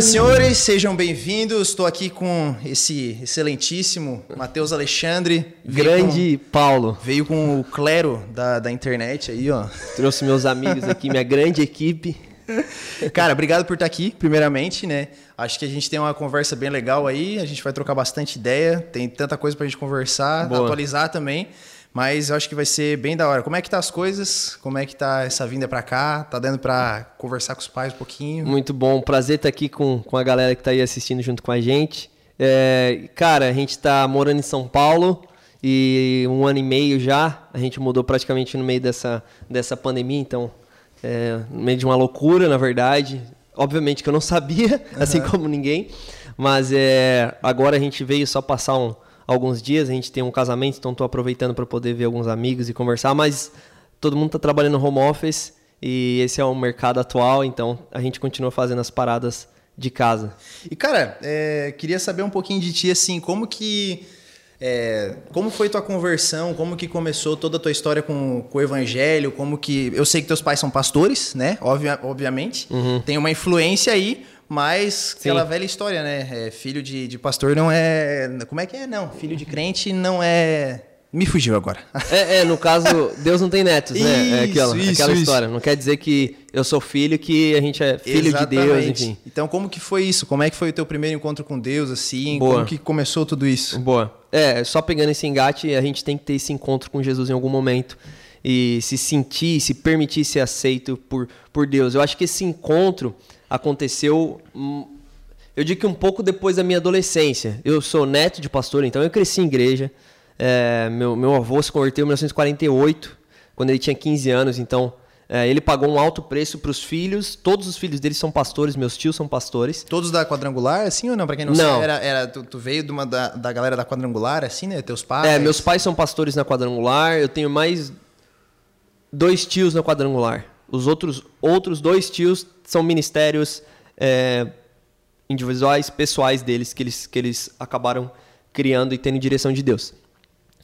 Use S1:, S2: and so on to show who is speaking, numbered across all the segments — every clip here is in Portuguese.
S1: Senhoras e senhores, sejam bem-vindos. Estou aqui com esse excelentíssimo Matheus Alexandre.
S2: Grande
S1: com,
S2: Paulo.
S1: Veio com o clero da, da internet aí, ó.
S2: Trouxe meus amigos aqui, minha grande equipe.
S1: Cara, obrigado por estar aqui, primeiramente, né? Acho que a gente tem uma conversa bem legal aí, a gente vai trocar bastante ideia, tem tanta coisa pra gente conversar, Boa. atualizar também. Mas eu acho que vai ser bem da hora. Como é que tá as coisas? Como é que tá essa vinda para cá? Tá dando para conversar com os pais um pouquinho?
S2: Muito bom. Prazer estar aqui com, com a galera que tá aí assistindo junto com a gente. É, cara, a gente tá morando em São Paulo e um ano e meio já. A gente mudou praticamente no meio dessa, dessa pandemia, então, é, no meio de uma loucura, na verdade. Obviamente que eu não sabia, uhum. assim como ninguém. Mas é, agora a gente veio só passar um alguns dias. A gente tem um casamento, então estou aproveitando para poder ver alguns amigos e conversar. Mas todo mundo está trabalhando no home office e esse é o mercado atual, então a gente continua fazendo as paradas de casa.
S1: E cara, é, queria saber um pouquinho de ti, assim, como que é, como foi tua conversão? Como que começou toda a tua história com, com o evangelho? Como que eu sei que teus pais são pastores, né? Obvia, obviamente, uhum. tem uma influência aí. Mas Sim. aquela velha história, né? É, filho de, de pastor não é. Como é que é? Não. Filho de crente não é. Me fugiu agora.
S2: É, é, no caso, Deus não tem netos, né? Isso, é aquela, isso, aquela isso. história. Não quer dizer que eu sou filho, que a gente é filho Exatamente. de Deus, enfim.
S1: Então, como que foi isso? Como é que foi o teu primeiro encontro com Deus, assim? Boa. Como que começou tudo isso?
S2: Boa. É, só pegando esse engate, a gente tem que ter esse encontro com Jesus em algum momento. E se sentir, se permitir ser aceito por, por Deus. Eu acho que esse encontro aconteceu, hum, eu digo que um pouco depois da minha adolescência. Eu sou neto de pastor, então eu cresci em igreja. É, meu, meu avô se converteu em 1948, quando ele tinha 15 anos, então é, ele pagou um alto preço para os filhos. Todos os filhos dele são pastores, meus tios são pastores.
S1: Todos da quadrangular, assim ou não? Para quem não, não. sabe, era, era tu, tu, veio de uma da, da galera da quadrangular, assim, né? Teus pais?
S2: É, meus pais são pastores na quadrangular. Eu tenho mais dois tios na quadrangular. Os outros, outros dois tios são ministérios é, individuais, pessoais deles, que eles, que eles acabaram criando e tendo direção de Deus.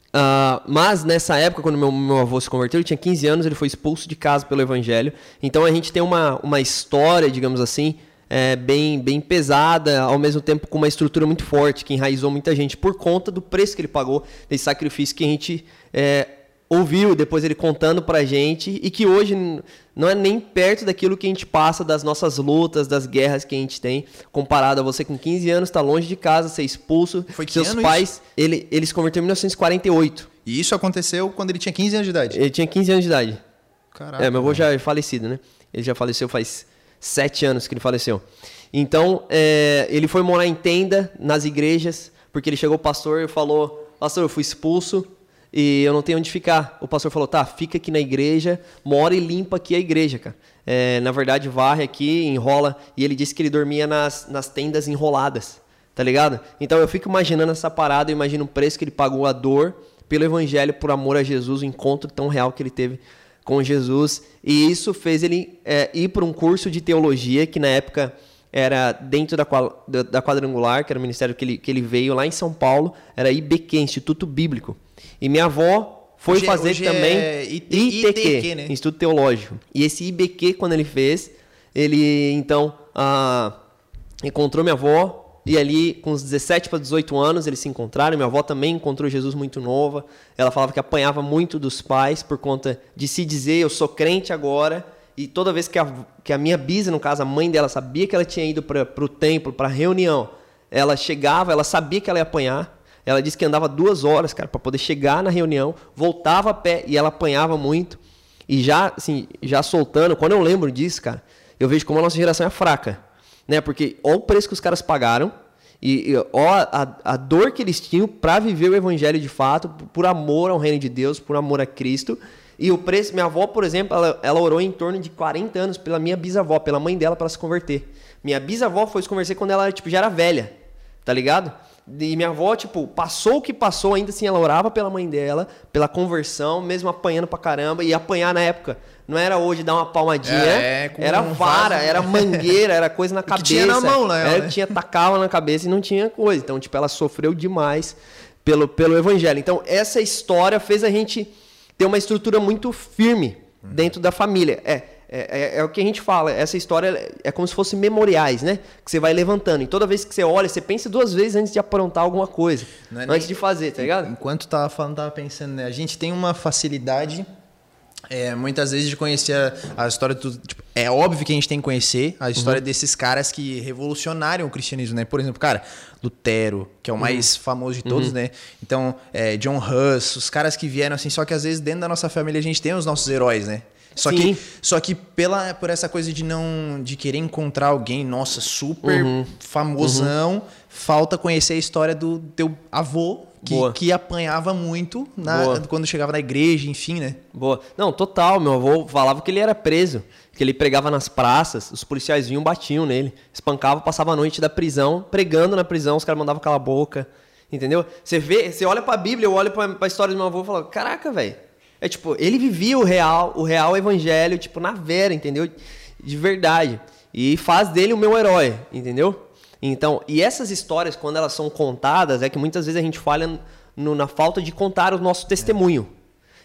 S2: Uh, mas nessa época, quando meu, meu avô se converteu, ele tinha 15 anos, ele foi expulso de casa pelo evangelho. Então a gente tem uma, uma história, digamos assim, é, bem, bem pesada, ao mesmo tempo com uma estrutura muito forte, que enraizou muita gente por conta do preço que ele pagou, desse sacrifício que a gente é, ouviu depois ele contando pra gente e que hoje não é nem perto daquilo que a gente passa das nossas lutas, das guerras que a gente tem, comparado a você com 15 anos, tá longe de casa, ser expulso,
S1: Foi
S2: seus pais, isso? ele, ele se converteu em 1948.
S1: E isso aconteceu quando ele tinha 15 anos de idade?
S2: Ele tinha 15 anos de idade. Caraca. É, meu avô já é falecido, né? Ele já faleceu faz sete anos que ele faleceu. Então, é, ele foi morar em tenda, nas igrejas, porque ele chegou pastor e falou, pastor, eu fui expulso, e eu não tenho onde ficar. O pastor falou, tá, fica aqui na igreja, mora e limpa aqui a igreja, cara. É, na verdade, varre aqui, enrola. E ele disse que ele dormia nas, nas tendas enroladas, tá ligado? Então eu fico imaginando essa parada, eu imagino o preço que ele pagou, a dor pelo evangelho, por amor a Jesus, o encontro tão real que ele teve com Jesus. E isso fez ele é, ir para um curso de teologia, que na época era dentro da, da quadrangular, que era o ministério que ele, que ele veio lá em São Paulo, era IBQ, Instituto Bíblico. E minha avó foi hoje, é- fazer hoje também é IT, ITQ, ITQ né? Instituto Teológico. E esse IBQ, quando ele fez, ele então ah, encontrou minha avó. E ali, com uns 17 para 18 anos, eles se encontraram. Minha avó também encontrou Jesus muito nova. Ela falava que apanhava muito dos pais por conta de se dizer: Eu sou crente agora. E toda vez que a, que a minha bisa, no caso, a mãe dela, sabia que ela tinha ido para o templo, para a reunião, ela chegava, ela sabia que ela ia apanhar. Ela disse que andava duas horas, cara, para poder chegar na reunião, voltava a pé e ela apanhava muito. E já, assim, já soltando, quando eu lembro disso, cara, eu vejo como a nossa geração é fraca, né? Porque olha o preço que os caras pagaram e, e ó a, a dor que eles tinham para viver o evangelho de fato, por amor ao reino de Deus, por amor a Cristo. E o preço, minha avó, por exemplo, ela, ela orou em torno de 40 anos pela minha bisavó, pela mãe dela para se converter. Minha bisavó foi se converter quando ela tipo já era velha, tá ligado? E minha avó, tipo, passou o que passou, ainda assim ela orava pela mãe dela, pela conversão, mesmo apanhando pra caramba. E apanhar na época não era hoje dar uma palmadinha, é, era um vara, vaso, era mangueira, era coisa na cabeça. tinha
S1: na mão, né?
S2: Era, tinha, tacava na cabeça e não tinha coisa. Então, tipo, ela sofreu demais pelo, pelo evangelho. Então, essa história fez a gente ter uma estrutura muito firme dentro da família. É, é, é, é, o que a gente fala. Essa história é como se fosse memoriais, né? Que você vai levantando. E toda vez que você olha, você pensa duas vezes antes de aprontar alguma coisa. É antes nem... de fazer, tá ligado?
S1: Enquanto tava falando, tava pensando, né? A gente tem uma facilidade é, muitas vezes de conhecer a, a história do. Tipo, é óbvio que a gente tem que conhecer a história uhum. desses caras que revolucionaram o cristianismo, né? Por exemplo, cara, Lutero, que é o uhum. mais famoso de todos, uhum. né? Então, é, John Huss, os caras que vieram assim, só que às vezes dentro da nossa família a gente tem os nossos heróis, né? Só Sim. que, só que pela, por essa coisa de não de querer encontrar alguém, nossa, super uhum. famosão, uhum. falta conhecer a história do teu avô que, que apanhava muito na, quando chegava na igreja, enfim, né?
S2: Boa. Não, total. Meu avô falava que ele era preso, que ele pregava nas praças, os policiais vinham, batiam nele, espancavam, passava a noite da prisão, pregando na prisão, os caras mandavam calar a boca. Entendeu? Você vê, você olha pra Bíblia, eu olho pra, pra história do meu avô e falo, caraca, velho. É tipo, ele vivia o real, o real evangelho, tipo, na vera, entendeu? De verdade. E faz dele o meu herói, entendeu? Então, e essas histórias, quando elas são contadas, é que muitas vezes a gente falha no, na falta de contar o nosso testemunho.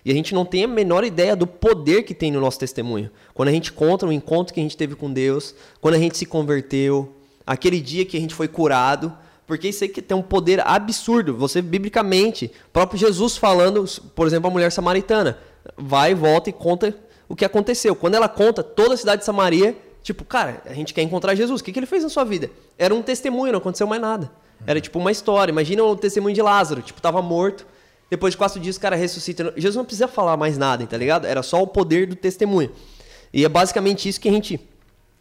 S2: E a gente não tem a menor ideia do poder que tem no nosso testemunho. Quando a gente conta o encontro que a gente teve com Deus, quando a gente se converteu, aquele dia que a gente foi curado, porque isso aí que tem um poder absurdo. Você, biblicamente, próprio Jesus falando, por exemplo, a mulher samaritana, vai, volta e conta o que aconteceu. Quando ela conta, toda a cidade de Samaria Tipo, cara, a gente quer encontrar Jesus. O que, que ele fez na sua vida? Era um testemunho, não aconteceu mais nada. Era tipo uma história. Imagina o testemunho de Lázaro. Tipo, tava morto. Depois de quatro dias o cara ressuscita. Jesus não precisa falar mais nada, tá ligado? Era só o poder do testemunho. E é basicamente isso que a gente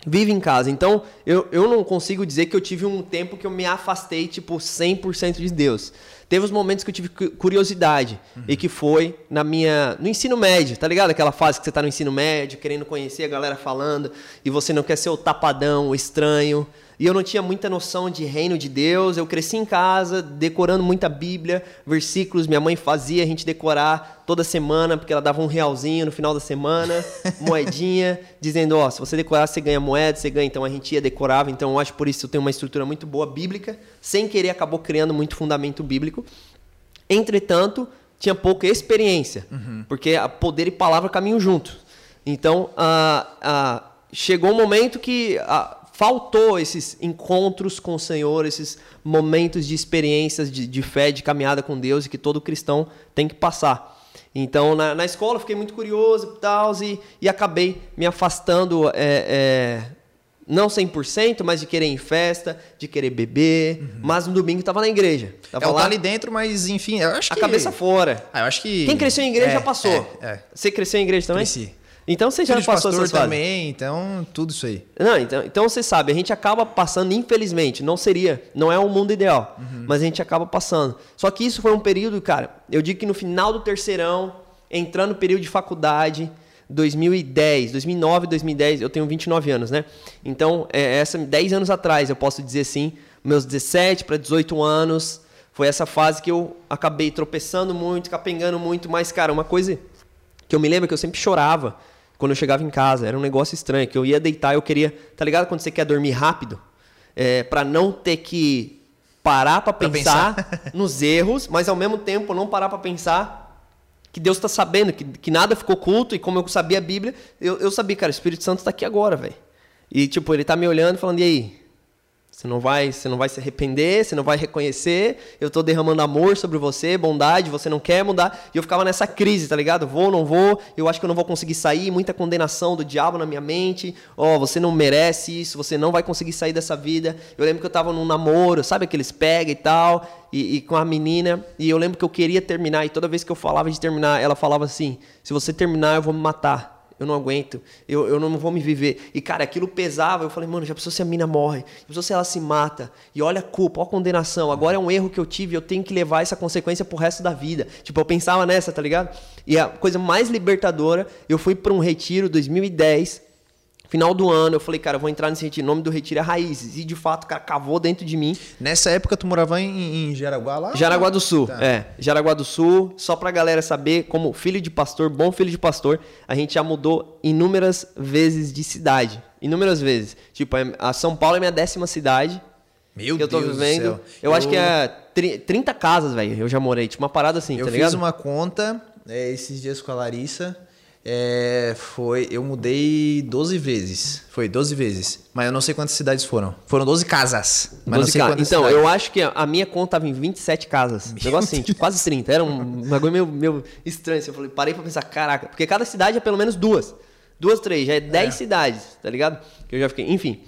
S2: vive em casa. Então, eu, eu não consigo dizer que eu tive um tempo que eu me afastei, tipo, 100% de Deus. Teve os momentos que eu tive curiosidade uhum. e que foi na minha no ensino médio, tá ligado? Aquela fase que você tá no ensino médio, querendo conhecer a galera falando e você não quer ser o tapadão, o estranho e eu não tinha muita noção de reino de Deus. Eu cresci em casa, decorando muita Bíblia, versículos. Minha mãe fazia a gente decorar toda semana, porque ela dava um realzinho no final da semana, moedinha, dizendo: Ó, oh, se você decorar, você ganha moeda, você ganha. Então a gente ia decorava. Então eu acho por isso que eu tenho uma estrutura muito boa bíblica. Sem querer, acabou criando muito fundamento bíblico. Entretanto, tinha pouca experiência, uhum. porque poder e palavra caminham juntos. Então, uh, uh, chegou um momento que. Uh, faltou esses encontros com o Senhor, esses momentos de experiências de, de fé, de caminhada com Deus e que todo cristão tem que passar. Então, na, na escola, fiquei muito curioso e tal, e, e acabei me afastando, é, é, não 100%, mas de querer ir em festa, de querer beber. Uhum. Mas no domingo estava na igreja. Tava
S1: é,
S2: lá
S1: ali dentro, mas enfim, eu acho
S2: a
S1: que...
S2: A cabeça fora.
S1: Ah, eu acho que...
S2: Quem cresceu em igreja é, já passou. É, é. Você cresceu em igreja também?
S1: Cresci.
S2: Então você já Filho passou essas
S1: fases. também, então tudo isso aí.
S2: Não, então, então você sabe, a gente acaba passando, infelizmente, não seria, não é um mundo ideal, uhum. mas a gente acaba passando. Só que isso foi um período, cara, eu digo que no final do terceirão, entrando no período de faculdade, 2010, 2009, 2010, eu tenho 29 anos, né? Então, é, essa 10 anos atrás, eu posso dizer assim, meus 17 para 18 anos, foi essa fase que eu acabei tropeçando muito, capengando muito, mas cara, uma coisa que eu me lembro que eu sempre chorava quando eu chegava em casa. Era um negócio estranho, que eu ia deitar, eu queria. Tá ligado quando você quer dormir rápido? É, para não ter que parar para pensar, pensar. nos erros, mas ao mesmo tempo não parar para pensar que Deus está sabendo, que, que nada ficou oculto, e como eu sabia a Bíblia, eu, eu sabia, cara, o Espírito Santo está aqui agora, velho. E tipo, ele tá me olhando falando, e aí? Você não vai, você não vai se arrepender, você não vai reconhecer. Eu estou derramando amor sobre você, bondade, você não quer mudar. E eu ficava nessa crise, tá ligado? Vou, não vou. Eu acho que eu não vou conseguir sair, muita condenação do diabo na minha mente. Ó, oh, você não merece isso, você não vai conseguir sair dessa vida. Eu lembro que eu estava num namoro, sabe aqueles pega e tal, e, e com a menina, e eu lembro que eu queria terminar e toda vez que eu falava de terminar, ela falava assim: "Se você terminar, eu vou me matar" eu não aguento, eu, eu não vou me viver. E, cara, aquilo pesava, eu falei, mano, já pensou se a mina morre? Já pensou se ela se mata? E olha a culpa, olha a condenação, agora é um erro que eu tive, eu tenho que levar essa consequência pro resto da vida. Tipo, eu pensava nessa, tá ligado? E a coisa mais libertadora, eu fui para um retiro 2010, Final do ano, eu falei, cara, eu vou entrar nesse retiro. O nome do retiro é Raízes. E de fato, cara, cavou dentro de mim.
S1: Nessa época, tu morava em, em Jaraguá lá?
S2: Jaraguá do Sul, tá. é. Jaraguá do Sul. Só pra galera saber, como filho de pastor, bom filho de pastor, a gente já mudou inúmeras vezes de cidade. Inúmeras vezes. Tipo, a São Paulo é minha décima cidade.
S1: Meu que eu tô
S2: Deus vivendo. Eu, eu, acho que é 30 casas, velho. Eu já morei. Tipo, uma parada assim,
S1: eu
S2: tá ligado?
S1: Eu fiz uma conta é, esses dias com a Larissa. É, foi. Eu mudei 12 vezes. Foi 12 vezes. Mas eu não sei quantas cidades foram. Foram 12 casas. Mas 12 não sei
S2: quantas Então, cidades. eu acho que a minha conta tava em 27 casas. Meu negócio assim, tipo, quase 30. Era um bagulho meio, meio estranho. Assim. Eu falei, parei pra pensar, caraca, porque cada cidade é pelo menos duas. Duas, três, já é 10 é. cidades, tá ligado? Que eu já fiquei. Enfim.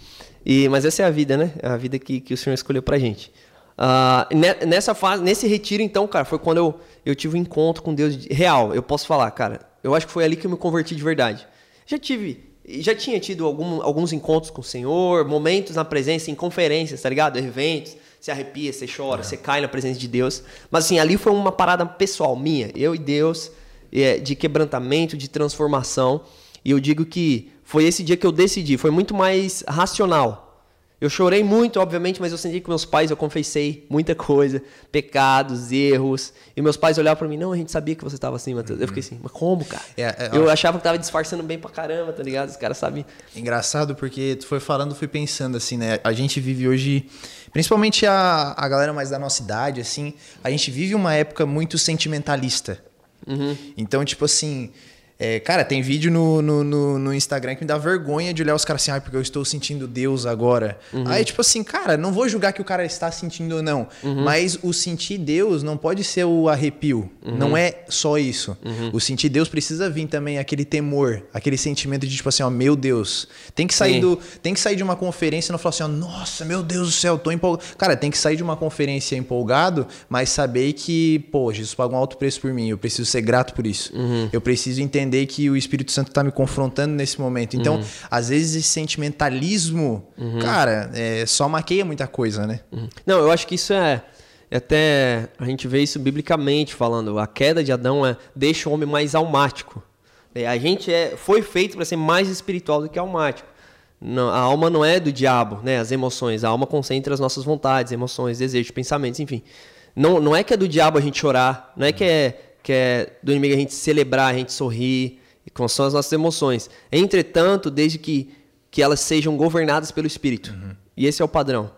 S2: E, mas essa é a vida, né? É a vida que, que o Senhor escolheu pra gente. Uh, nessa fase, nesse retiro, então, cara, foi quando eu, eu tive um encontro com Deus real. Eu posso falar, cara, eu acho que foi ali que eu me converti de verdade. Já tive, já tinha tido algum, alguns encontros com o Senhor, momentos na presença, em conferências, tá ligado? Eventos, você arrepia, você chora, é. você cai na presença de Deus. Mas assim, ali foi uma parada pessoal minha, eu e Deus, é, de quebrantamento, de transformação. E eu digo que foi esse dia que eu decidi, foi muito mais racional. Eu chorei muito, obviamente, mas eu senti que meus pais, eu confessei muita coisa, pecados, erros. E meus pais olhavam para mim, não, a gente sabia que você estava assim, Matheus. Uhum. Eu fiquei assim, mas como, cara? É, é, eu achava que tava disfarçando bem pra caramba, tá ligado? Os caras sabem.
S1: Engraçado, porque tu foi falando, fui pensando assim, né? A gente vive hoje, principalmente a, a galera mais da nossa idade, assim, a gente vive uma época muito sentimentalista. Uhum. Então, tipo assim, é, cara, tem vídeo no, no, no, no, Instagram que me dá vergonha de olhar os caras assim, ah, porque eu estou sentindo Deus agora. Uhum. Aí, tipo assim, cara, não vou julgar que o cara está sentindo ou não, uhum. mas o sentir Deus não pode ser o arrepio. Uhum. Não é só isso. Uhum. O sentir Deus precisa vir também aquele temor, aquele sentimento de, tipo assim, ó, meu Deus. Tem que sair, do, tem que sair de uma conferência e não falar assim, ó, nossa, meu Deus do céu, tô empolgado. Cara, tem que sair de uma conferência empolgado, mas saber que, pô, Jesus pagou um alto preço por mim, eu preciso ser grato por isso. Uhum. Eu preciso entender entender que o Espírito Santo está me confrontando nesse momento. Então, uhum. às vezes, esse sentimentalismo, uhum. cara, é, só maqueia muita coisa, né?
S2: Uhum. Não, eu acho que isso é. é até a gente vê isso biblicamente falando. A queda de Adão é, deixa o homem mais almático. É, a gente é, foi feito para ser mais espiritual do que almático. Não, a alma não é do diabo, né? As emoções. A alma concentra as nossas vontades, emoções, desejos, pensamentos, enfim. Não, não é que é do diabo a gente chorar, não é que é que é do inimigo a gente celebrar, a gente sorrir, com são as nossas emoções. Entretanto, desde que, que elas sejam governadas pelo Espírito. Uhum. E esse é o padrão.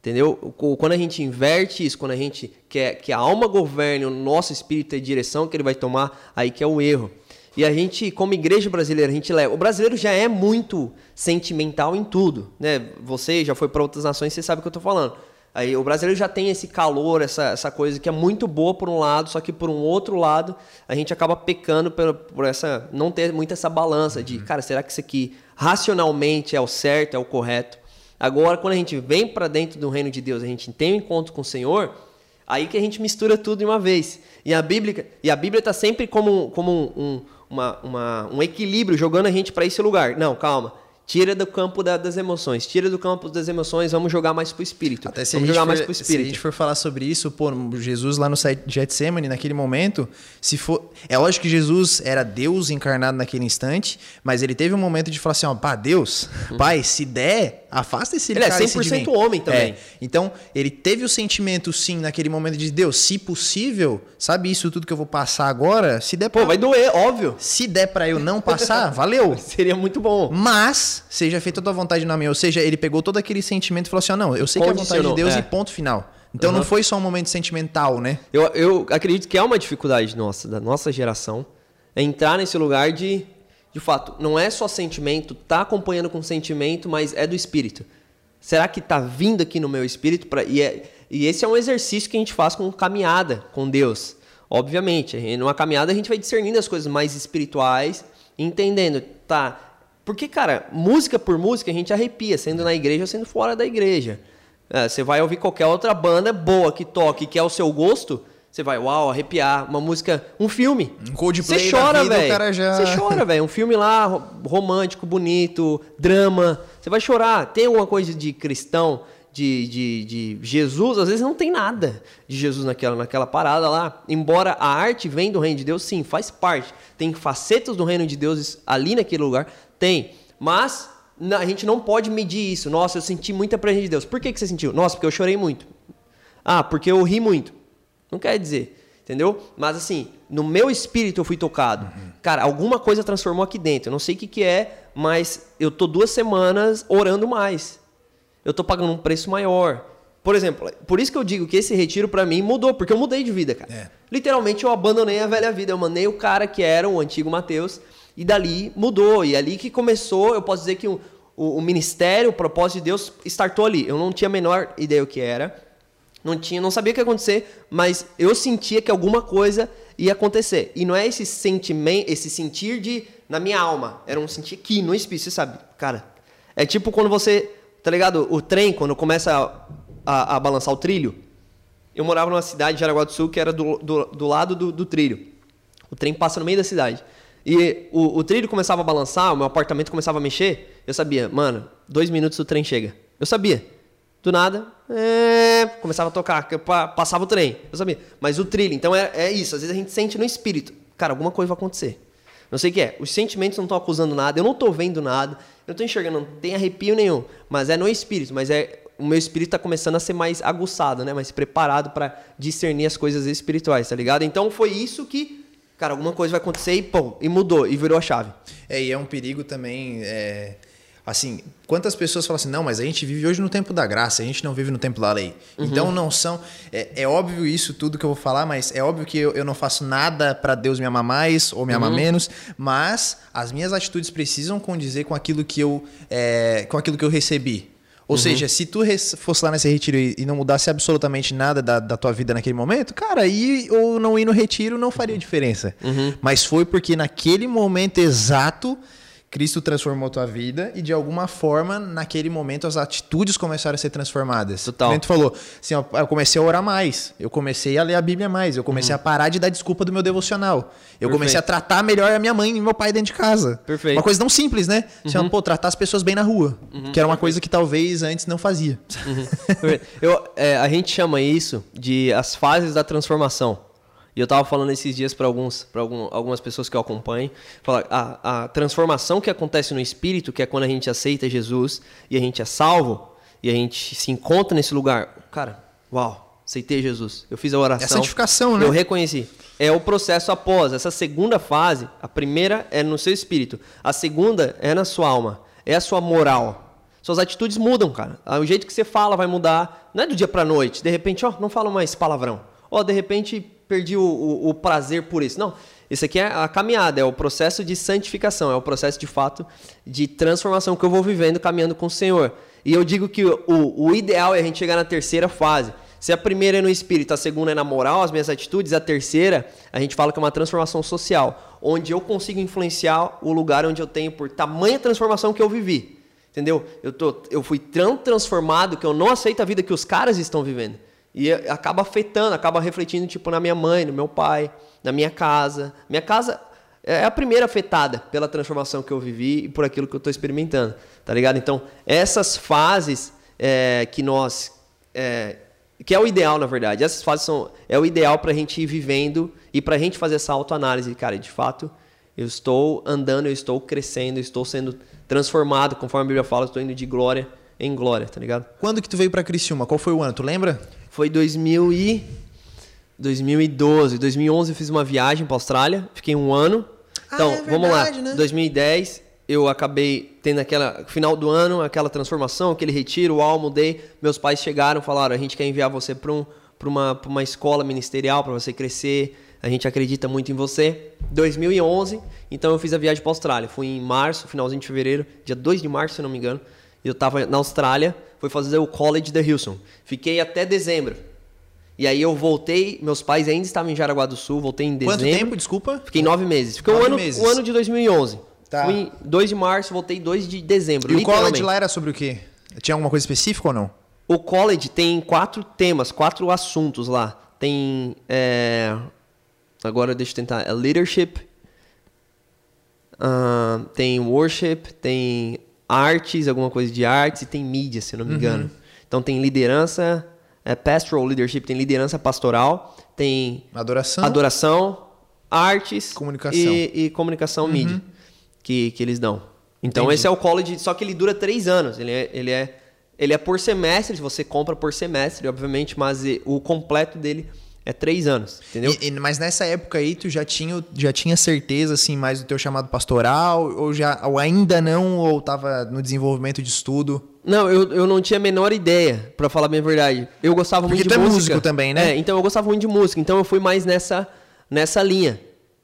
S2: Entendeu? Quando a gente inverte isso, quando a gente quer que a alma governe o nosso espírito e a direção que ele vai tomar, aí que é o erro. E a gente, como igreja brasileira, a gente leva. O brasileiro já é muito sentimental em tudo, né? Você já foi para outras nações, você sabe o que eu estou falando. Aí o brasileiro já tem esse calor, essa, essa coisa que é muito boa por um lado, só que por um outro lado a gente acaba pecando por, por essa não ter muito essa balança de, uhum. cara, será que isso aqui racionalmente é o certo, é o correto? Agora, quando a gente vem para dentro do reino de Deus, a gente tem um encontro com o Senhor, aí que a gente mistura tudo de uma vez. E a Bíblia e a Bíblia está sempre como, como um, um, uma, uma, um equilíbrio, jogando a gente para esse lugar. Não, calma. Tira do campo da, das emoções. Tira do campo das emoções, vamos jogar mais pro espírito.
S1: Até se
S2: vamos
S1: jogar for, mais pro espírito. Se a gente for falar sobre isso, pô, Jesus lá no Getsemane, naquele momento, se for. É lógico que Jesus era Deus encarnado naquele instante, mas ele teve um momento de falar assim: ó, pá, Deus, uhum. pai, se der, afasta esse
S2: ele é cara. Ele é 100% homem também. É.
S1: Então, ele teve o sentimento, sim, naquele momento de Deus, se possível, sabe isso tudo que eu vou passar agora? Se der
S2: pra... Pô, vai doer, óbvio.
S1: Se der para eu não passar, valeu.
S2: Seria muito bom.
S1: Mas seja feita a tua vontade na minha. Ou seja, ele pegou todo aquele sentimento e falou assim: oh, não, eu sei que é a vontade de Deus é. e ponto final. Então uhum. não foi só um momento sentimental, né?
S2: Eu, eu acredito que é uma dificuldade nossa, da nossa geração, é entrar nesse lugar de, de fato, não é só sentimento, tá acompanhando com sentimento, mas é do espírito. Será que tá vindo aqui no meu espírito? Pra, e, é, e esse é um exercício que a gente faz com caminhada com Deus. Obviamente, numa caminhada a gente vai discernindo as coisas mais espirituais, entendendo, tá, porque, cara, música por música a gente arrepia, sendo na igreja ou sendo fora da igreja. É, você vai ouvir qualquer outra banda boa que toque, que é o seu gosto, você vai, uau, arrepiar. Uma música, um filme.
S1: Um Coldplay Você chora, velho. Já...
S2: Você chora, velho. Um filme lá, romântico, bonito, drama. Você vai chorar. Tem alguma coisa de cristão de, de, de, Jesus, às vezes não tem nada de Jesus naquela, naquela parada lá. Embora a arte vem do reino de Deus, sim, faz parte. Tem facetas do reino de Deus ali naquele lugar, tem. Mas a gente não pode medir isso. Nossa, eu senti muita presença de Deus. Por que, que você sentiu? Nossa, porque eu chorei muito. Ah, porque eu ri muito. Não quer dizer, entendeu? Mas assim, no meu espírito eu fui tocado. Uhum. Cara, alguma coisa transformou aqui dentro. Eu não sei o que, que é, mas eu tô duas semanas orando mais eu tô pagando um preço maior. Por exemplo, por isso que eu digo que esse retiro para mim mudou, porque eu mudei de vida, cara. É. Literalmente eu abandonei a velha vida, eu mandei o cara que era o antigo Mateus E dali mudou. E ali que começou, eu posso dizer que o, o, o ministério, o propósito de Deus, startou ali. Eu não tinha a menor ideia o que era. Não tinha, não sabia o que ia acontecer, mas eu sentia que alguma coisa ia acontecer. E não é esse sentimento, esse sentir de na minha alma, era um sentir aqui no espírito, você sabe? Cara, é tipo quando você, tá ligado? O trem quando começa a, a, a balançar o trilho. Eu morava numa cidade de Jaraguá do Sul que era do, do, do lado do, do, trilho. O trem passa no meio da cidade. E o, o trilho começava a balançar, o meu apartamento começava a mexer. Eu sabia, mano, dois minutos o trem chega. Eu sabia. Do nada, é, começava a tocar, passava o trem, eu sabia. Mas o trilho, então é, é isso, às vezes a gente sente no espírito, cara, alguma coisa vai acontecer. Não sei o que é. Os sentimentos não estão acusando nada, eu não estou vendo nada, eu não estou enxergando, não tem arrepio nenhum. Mas é no espírito, mas é o meu espírito está começando a ser mais aguçado, né? Mais preparado para discernir as coisas espirituais, tá ligado? Então foi isso que, cara, alguma coisa vai acontecer e pum, e mudou, e virou a chave.
S1: É, e é um perigo também. É Assim, quantas pessoas falam assim, não, mas a gente vive hoje no tempo da graça, a gente não vive no tempo da lei. Uhum. Então não são. É, é, óbvio isso tudo que eu vou falar, mas é óbvio que eu, eu não faço nada para Deus me amar mais ou me amar uhum. menos, mas as minhas atitudes precisam condizer com aquilo que eu, é, com aquilo que eu recebi. Ou uhum. seja, se tu fosse lá nesse retiro e não mudasse absolutamente nada da, da tua vida naquele momento, cara, ir ou não ir no retiro não faria diferença. Uhum. Mas foi porque naquele momento exato Cristo transformou tua vida e de alguma forma, naquele momento, as atitudes começaram a ser transformadas. Total. Tu falou, assim, ó, eu comecei a orar mais, eu comecei a ler a Bíblia mais, eu comecei uhum. a parar de dar desculpa do meu devocional. Eu Perfeito. comecei a tratar melhor a minha mãe e meu pai dentro de casa. Perfeito. Uma coisa tão simples, né? Assim, uhum. pô, tratar as pessoas bem na rua, uhum. que era uma coisa que talvez antes não fazia.
S2: Uhum. eu, é, a gente chama isso de as fases da transformação. E eu estava falando esses dias para alguns, para algum, algumas pessoas que eu acompanho, a, a transformação que acontece no espírito, que é quando a gente aceita Jesus e a gente é salvo e a gente se encontra nesse lugar, cara, uau, aceitei Jesus. Eu fiz a oração. É a
S1: santificação, né?
S2: Eu reconheci. É o processo após essa segunda fase. A primeira é no seu espírito, a segunda é na sua alma, é a sua moral. Suas atitudes mudam, cara. O jeito que você fala vai mudar. Não é do dia para noite. De repente, ó, não falo mais palavrão. Ó, de repente perdi o, o, o prazer por isso. Não, isso aqui é a caminhada, é o processo de santificação, é o processo de fato de transformação que eu vou vivendo caminhando com o Senhor. E eu digo que o, o ideal é a gente chegar na terceira fase. Se a primeira é no espírito, a segunda é na moral, as minhas atitudes, a terceira, a gente fala que é uma transformação social, onde eu consigo influenciar o lugar onde eu tenho por tamanha transformação que eu vivi. Entendeu? Eu, tô, eu fui tão transformado que eu não aceito a vida que os caras estão vivendo. E acaba afetando, acaba refletindo tipo na minha mãe, no meu pai, na minha casa. Minha casa é a primeira afetada pela transformação que eu vivi e por aquilo que eu estou experimentando, tá ligado? Então, essas fases é, que nós... É, que é o ideal, na verdade. Essas fases são é o ideal para a gente ir vivendo e para a gente fazer essa autoanálise. Cara, de fato, eu estou andando, eu estou crescendo, eu estou sendo transformado, conforme a Bíblia fala, eu estou indo de glória em glória, tá ligado?
S1: Quando que tu veio para Criciúma? Qual foi o ano? Tu lembra?
S2: Foi 2000 e 2012, 2011 eu fiz uma viagem para Austrália, fiquei um ano. Ah, então, é verdade, vamos lá. Né? 2010 eu acabei tendo aquela final do ano, aquela transformação, aquele retiro, uau, mudei. Meus pais chegaram, falaram: "A gente quer enviar você para um, uma, uma escola ministerial para você crescer. A gente acredita muito em você." 2011, então eu fiz a viagem para Austrália. Fui em março, finalzinho de fevereiro, dia 2 de março, se não me engano. Eu estava na Austrália foi fazer o college da Hilson. Fiquei até dezembro. E aí eu voltei, meus pais ainda estavam em Jaraguá do Sul, voltei em dezembro.
S1: Quanto tempo, desculpa?
S2: Fiquei nove meses. Fiquei nove um ano, meses. um ano de 2011. Tá. Fui 2 de março, voltei 2 de dezembro.
S1: E o college lá era sobre o quê? Tinha alguma coisa específica ou não?
S2: O college tem quatro temas, quatro assuntos lá. Tem. É... Agora deixa eu tentar. É leadership. Uh, tem worship, tem artes, alguma coisa de artes, e tem mídia, se eu não me engano. Uhum. Então tem liderança, é, pastoral leadership, tem liderança pastoral, tem
S1: adoração,
S2: adoração artes
S1: comunicação.
S2: E, e comunicação uhum. mídia que, que eles dão. Então Entendi. esse é o college, só que ele dura três anos. Ele é, ele é, ele é por semestre, você compra por semestre, obviamente, mas o completo dele é três anos, entendeu?
S1: E, mas nessa época aí, tu já tinha, já tinha certeza, assim, mais do teu chamado pastoral? Ou, já, ou ainda não? Ou tava no desenvolvimento de estudo?
S2: Não, eu, eu não tinha a menor ideia, para falar bem a verdade. Eu gostava Porque muito de música. Porque tu é músico
S1: também, né?
S2: É, então eu gostava muito de música. Então eu fui mais nessa, nessa linha.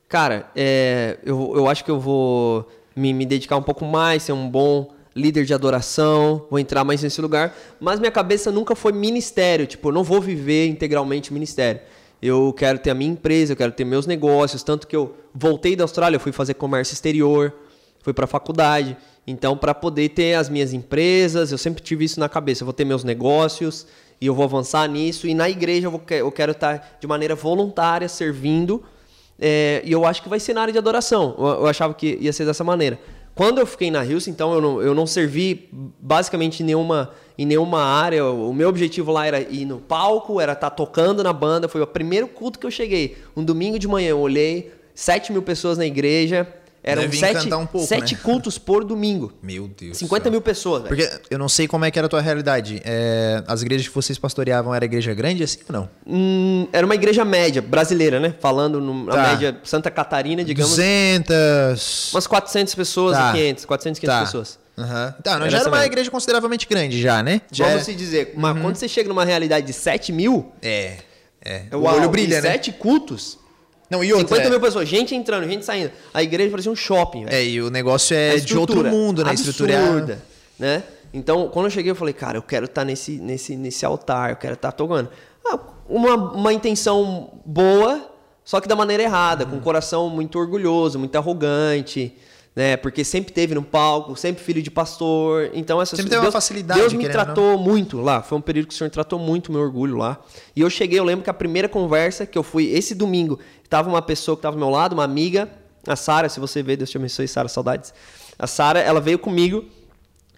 S2: Cara, é, eu, eu acho que eu vou me, me dedicar um pouco mais, ser um bom líder de adoração, vou entrar mais nesse lugar. Mas minha cabeça nunca foi ministério, tipo, eu não vou viver integralmente o ministério. Eu quero ter a minha empresa, eu quero ter meus negócios, tanto que eu voltei da Austrália, eu fui fazer comércio exterior, fui para a faculdade. Então, para poder ter as minhas empresas, eu sempre tive isso na cabeça, eu vou ter meus negócios e eu vou avançar nisso. E na igreja eu, vou, eu quero estar de maneira voluntária servindo. É, e eu acho que vai ser na área de adoração. Eu, eu achava que ia ser dessa maneira. Quando eu fiquei na Hills, então eu não, eu não servi basicamente nenhuma, em nenhuma área. O meu objetivo lá era ir no palco, era estar tá tocando na banda. Foi o primeiro culto que eu cheguei. Um domingo de manhã eu olhei, 7 mil pessoas na igreja. Eram sete, um pouco, sete né? cultos por domingo.
S1: Meu Deus.
S2: 50 mil pessoas.
S1: Porque eu não sei como é que era a tua realidade. É, as igrejas que vocês pastoreavam era igreja grande assim ou não?
S2: Hum, era uma igreja média, brasileira, né? Falando na tá. média Santa Catarina, digamos.
S1: 200.
S2: Umas 400 pessoas tá. e 500, 400, 500 tá. pessoas.
S1: Uhum. Tá, não, já era uma média. igreja consideravelmente grande já, né? Já
S2: Vamos é... se dizer, mas uhum. quando você chega numa realidade de 7 mil...
S1: É, é.
S2: O olho brilha, né? 7 cultos...
S1: Não, e outra,
S2: 50 é... mil pessoas, gente entrando, gente saindo. A igreja parecia um shopping,
S1: velho. É, e o negócio é de outro mundo, né?
S2: Estrutura absurda, né? Então, quando eu cheguei, eu falei, cara, eu quero estar tá nesse, nesse, nesse altar, eu quero estar tá tocando. Ah, uma, uma intenção boa, só que da maneira errada, com o coração muito orgulhoso, muito arrogante, né? Porque sempre teve no palco, sempre filho de pastor. Então essas
S1: sempre teve uma facilidade.
S2: Deus me tratou não. muito lá. Foi um período que o Senhor tratou muito o meu orgulho lá. E eu cheguei, eu lembro que a primeira conversa que eu fui esse domingo, tava uma pessoa que estava ao meu lado, uma amiga, a Sara, se você vê, Deus te abençoe, Sara, saudades. A Sara, ela veio comigo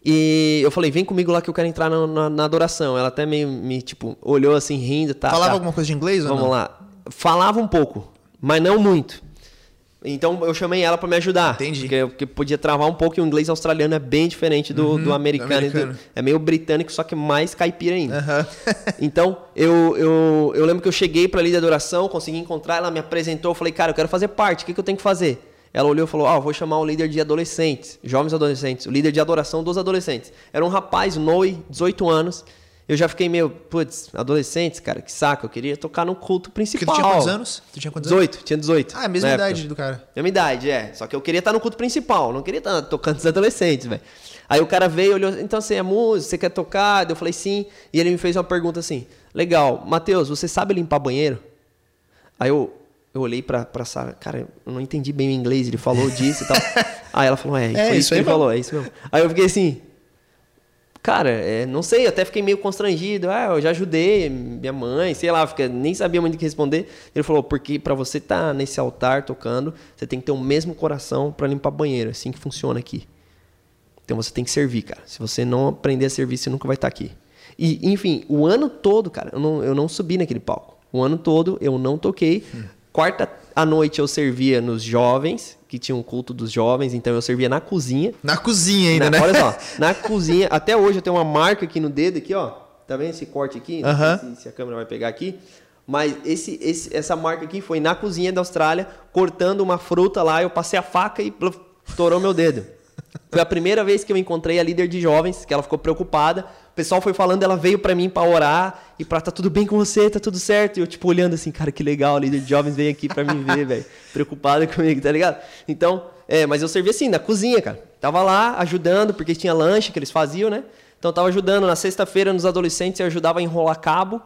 S2: e eu falei, vem comigo lá que eu quero entrar na, na, na adoração. Ela até meio me, tipo, olhou assim, rindo, tá.
S1: Falava
S2: tá.
S1: alguma coisa de inglês
S2: Vamos
S1: ou não?
S2: lá. Falava um pouco, mas não muito. Então eu chamei ela para me ajudar.
S1: Entendi.
S2: Porque, porque, podia travar um pouco e o inglês australiano é bem diferente do, uhum, do americano. americano. Do, é meio britânico, só que mais caipira ainda. Uhum. então eu, eu, eu lembro que eu cheguei para ali da adoração, consegui encontrar, ela me apresentou, eu falei, cara, eu quero fazer parte, o que, que eu tenho que fazer? Ela olhou e falou: Ah, vou chamar o líder de adolescentes, jovens adolescentes, o líder de adoração dos adolescentes. Era um rapaz, Noe, 18 anos eu já fiquei meio, putz, adolescentes, cara, que saco. Eu queria tocar no culto principal.
S1: Porque tu tinha quantos anos? Tu
S2: tinha quantos 18, anos? tinha 18.
S1: Ah, é a mesma idade época. do cara.
S2: Mesma idade, é. Só que eu queria estar no culto principal, não queria estar tocando os adolescentes, velho. Aí o cara veio, olhou, então assim, é música, você quer tocar? Eu falei sim. E ele me fez uma pergunta assim: legal, Matheus, você sabe limpar banheiro? Aí eu, eu olhei pra, pra Sara, cara, eu não entendi bem o inglês, ele falou disso e tal. aí ela falou: é, é isso, isso que ele falou, é isso mesmo. Aí eu fiquei assim. Cara, é, não sei, até fiquei meio constrangido. Ah, eu já ajudei minha mãe, sei lá, fica, nem sabia muito o que responder. Ele falou: porque para você estar tá nesse altar tocando, você tem que ter o mesmo coração para limpar banheiro. É assim que funciona aqui. Então você tem que servir, cara. Se você não aprender a servir, você nunca vai estar tá aqui. E, enfim, o ano todo, cara, eu não, eu não subi naquele palco. O ano todo eu não toquei. Hum. Quarta à noite eu servia nos jovens, que tinha um culto dos jovens, então eu servia na cozinha.
S1: Na cozinha ainda,
S2: na,
S1: né?
S2: Olha só, na cozinha. Até hoje eu tenho uma marca aqui no dedo, aqui, ó. Tá vendo esse corte aqui? Não uh -huh. sei se, se, a câmera vai pegar aqui. Mas esse, esse, essa marca aqui foi na cozinha da Austrália, cortando uma fruta lá. Eu passei a faca e estourou meu dedo. Foi a primeira vez que eu encontrei a líder de jovens, que ela ficou preocupada. O pessoal foi falando, ela veio para mim para orar e para tá tudo bem com você, tá tudo certo. E eu tipo olhando assim, cara, que legal, a líder de jovens veio aqui para me ver, velho, preocupada comigo, tá ligado? Então, é, mas eu servi assim na cozinha, cara. Tava lá ajudando porque tinha lanche que eles faziam, né? Então eu tava ajudando na sexta-feira nos adolescentes, eu ajudava a enrolar cabo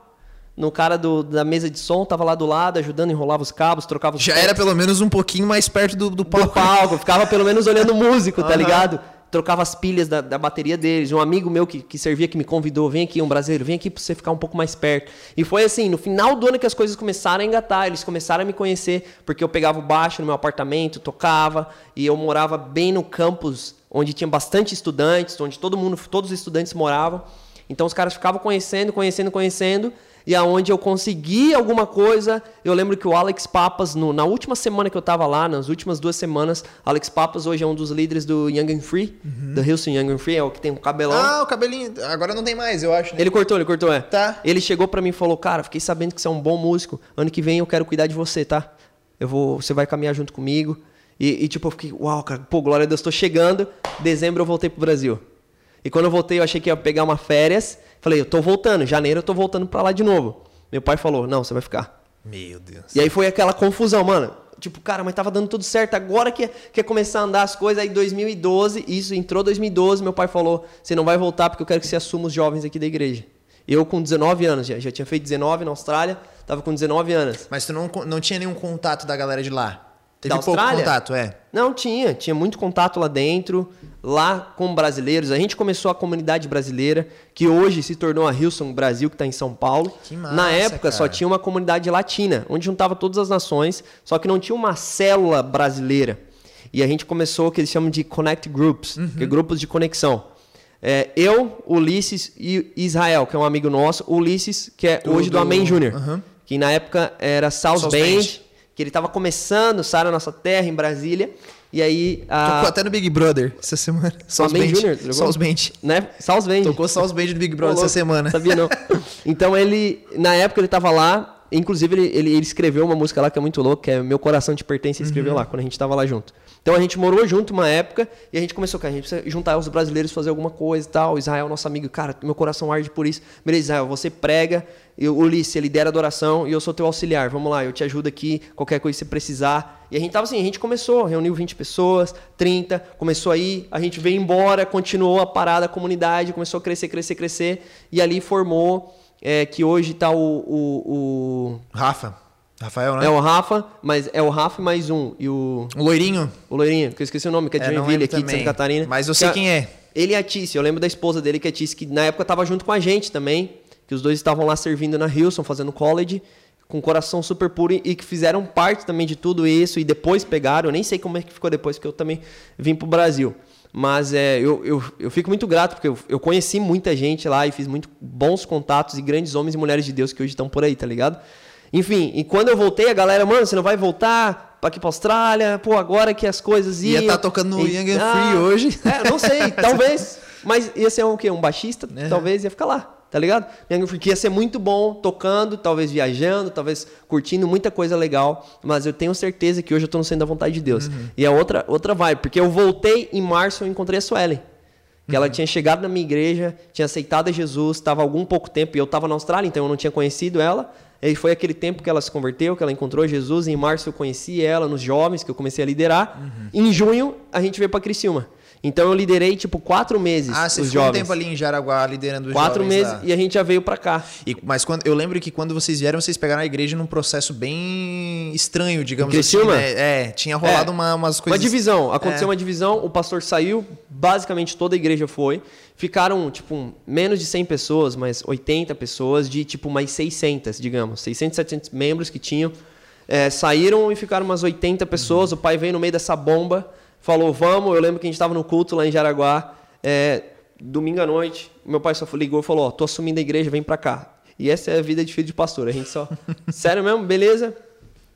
S2: no cara do, da mesa de som, tava lá do lado, ajudando, enrolava os cabos, trocava os
S1: Já era pelo menos um pouquinho mais perto do, do palco.
S2: Do palco, ficava pelo menos olhando o músico, tá uhum. ligado? Trocava as pilhas da, da bateria deles. Um amigo meu que, que servia, que me convidou, vem aqui, um brasileiro, vem aqui pra você ficar um pouco mais perto. E foi assim, no final do ano que as coisas começaram a engatar, eles começaram a me conhecer, porque eu pegava o baixo no meu apartamento, tocava, e eu morava bem no campus, onde tinha bastante estudantes, onde todo mundo, todos os estudantes moravam. Então os caras ficavam conhecendo, conhecendo, conhecendo, e aonde eu consegui alguma coisa. Eu lembro que o Alex Papas, no, na última semana que eu estava lá, nas últimas duas semanas, Alex Papas hoje é um dos líderes do Young and Free, uhum. do Houston Young and Free, é o que tem um cabelão.
S1: Ah, o cabelinho. Agora não tem mais, eu acho. Né?
S2: Ele cortou, ele cortou, é.
S1: Tá.
S2: Ele chegou para mim e falou: Cara, fiquei sabendo que você é um bom músico. Ano que vem eu quero cuidar de você, tá? Eu vou, você vai caminhar junto comigo. E, e tipo, eu fiquei, uau, cara, pô, glória a Deus, tô chegando. Dezembro eu voltei pro Brasil. E quando eu voltei, eu achei que ia pegar uma férias. Falei, eu tô voltando, janeiro eu tô voltando pra lá de novo. Meu pai falou: não, você vai ficar.
S1: Meu Deus.
S2: E aí foi aquela confusão, mano. tipo, cara, mas tava dando tudo certo, agora que quer começar a andar as coisas. Aí 2012, isso entrou 2012, meu pai falou: você não vai voltar porque eu quero que você assuma os jovens aqui da igreja. Eu com 19 anos já, já tinha feito 19 na Austrália, tava com 19 anos.
S1: Mas tu não, não tinha nenhum contato da galera de lá? Teve da pouco Austrália? contato, é?
S2: Não, tinha. Tinha muito contato lá dentro, lá com brasileiros. A gente começou a comunidade brasileira, que hoje se tornou a Hilson Brasil, que está em São Paulo. Que massa, Na época cara. só tinha uma comunidade latina, onde juntava todas as nações, só que não tinha uma célula brasileira. E a gente começou o que eles chamam de Connect Groups, uhum. que é grupos de conexão. É, eu, Ulisses e Israel, que é um amigo nosso. Ulisses, que é hoje do, do Amém Júnior. Uhum. Que na época era South, South Band. Band que ele estava começando, Sara Nossa Terra, em Brasília. E aí.
S1: A... Tocou até no Big Brother essa semana.
S2: South Band Junior?
S1: South Band.
S2: Né? South Band.
S1: Tocou South Band do Big Brother essa semana.
S2: Sabia não. então ele, na época ele estava lá, inclusive ele, ele, ele, escreveu uma música lá que é muito louca, que é Meu Coração Te Pertence, ele escreveu uhum. lá, quando a gente estava lá junto. Então a gente morou junto uma época e a gente começou, cara, a gente precisa juntar os brasileiros, fazer alguma coisa e tal. Israel, nosso amigo, cara, meu coração arde por isso. Beleza, Israel, você prega, eu, Ulisses, ele lidera a adoração e eu sou teu auxiliar. Vamos lá, eu te ajudo aqui, qualquer coisa que você precisar. E a gente tava assim, a gente começou, reuniu 20 pessoas, 30, começou aí, a gente veio embora, continuou a parada, a comunidade, começou a crescer, crescer, crescer. E ali formou, é, que hoje tá o, o, o...
S1: Rafa. Rafael, né?
S2: É o Rafa, mas é o Rafa mais um. E o.
S1: O loirinho?
S2: O loirinho, que eu esqueci o nome, que é de é, Joinville aqui também. de Santa Catarina.
S1: Mas eu sei que quem é.
S2: Ele e a Tice, eu lembro da esposa dele, que é a Tice, que na época tava junto com a gente também. Que os dois estavam lá servindo na Hilson, fazendo college, com coração super puro e que fizeram parte também de tudo isso e depois pegaram. Eu nem sei como é que ficou depois, porque eu também vim pro Brasil. Mas é, eu, eu, eu fico muito grato, porque eu, eu conheci muita gente lá e fiz muito bons contatos e grandes homens e mulheres de Deus que hoje estão por aí, tá ligado? Enfim, e quando eu voltei, a galera, mano, você não vai voltar para aqui pra Austrália? Pô, agora que as coisas iam...
S1: Ia estar tá tocando no e, Young and ah, Free hoje.
S2: É, não sei, talvez. Mas ia ser um, o quê? Um baixista? É. Talvez ia ficar lá, tá ligado? Young and Free, que ia ser muito bom tocando, talvez viajando, talvez curtindo muita coisa legal. Mas eu tenho certeza que hoje eu tô no centro da vontade de Deus. Uhum. E é outra, outra vibe, porque eu voltei em março, eu encontrei a Suelen. Que ela uhum. tinha chegado na minha igreja, tinha aceitado a Jesus, estava algum pouco tempo, e eu estava na Austrália, então eu não tinha conhecido ela. E foi aquele tempo que ela se converteu, que ela encontrou Jesus. Em março eu conheci ela nos jovens, que eu comecei a liderar. Uhum. Em junho a gente veio para Criciúma. Então eu liderei tipo quatro meses.
S1: Ah, você
S2: os ficou
S1: jovens. um tempo ali em Jaraguá liderando os
S2: quatro
S1: jovens.
S2: Quatro meses lá. e a gente já veio para cá.
S1: E, mas quando, eu lembro que quando vocês vieram, vocês pegaram a igreja num processo bem estranho, digamos
S2: assim. Né?
S1: É, tinha rolado é, uma, umas coisas.
S2: Uma divisão. Aconteceu é. uma divisão, o pastor saiu, basicamente toda a igreja foi. Ficaram, tipo, menos de 100 pessoas, mas 80 pessoas, de tipo mais 600, digamos. 600, 700 membros que tinham. É, saíram e ficaram umas 80 pessoas. Uhum. O pai veio no meio dessa bomba falou, vamos. Eu lembro que a gente estava no culto lá em Jaraguá, é, domingo à noite. Meu pai só ligou e falou: Ó, tô assumindo a igreja, vem para cá. E essa é a vida de filho de pastor. A gente só. Sério mesmo? Beleza?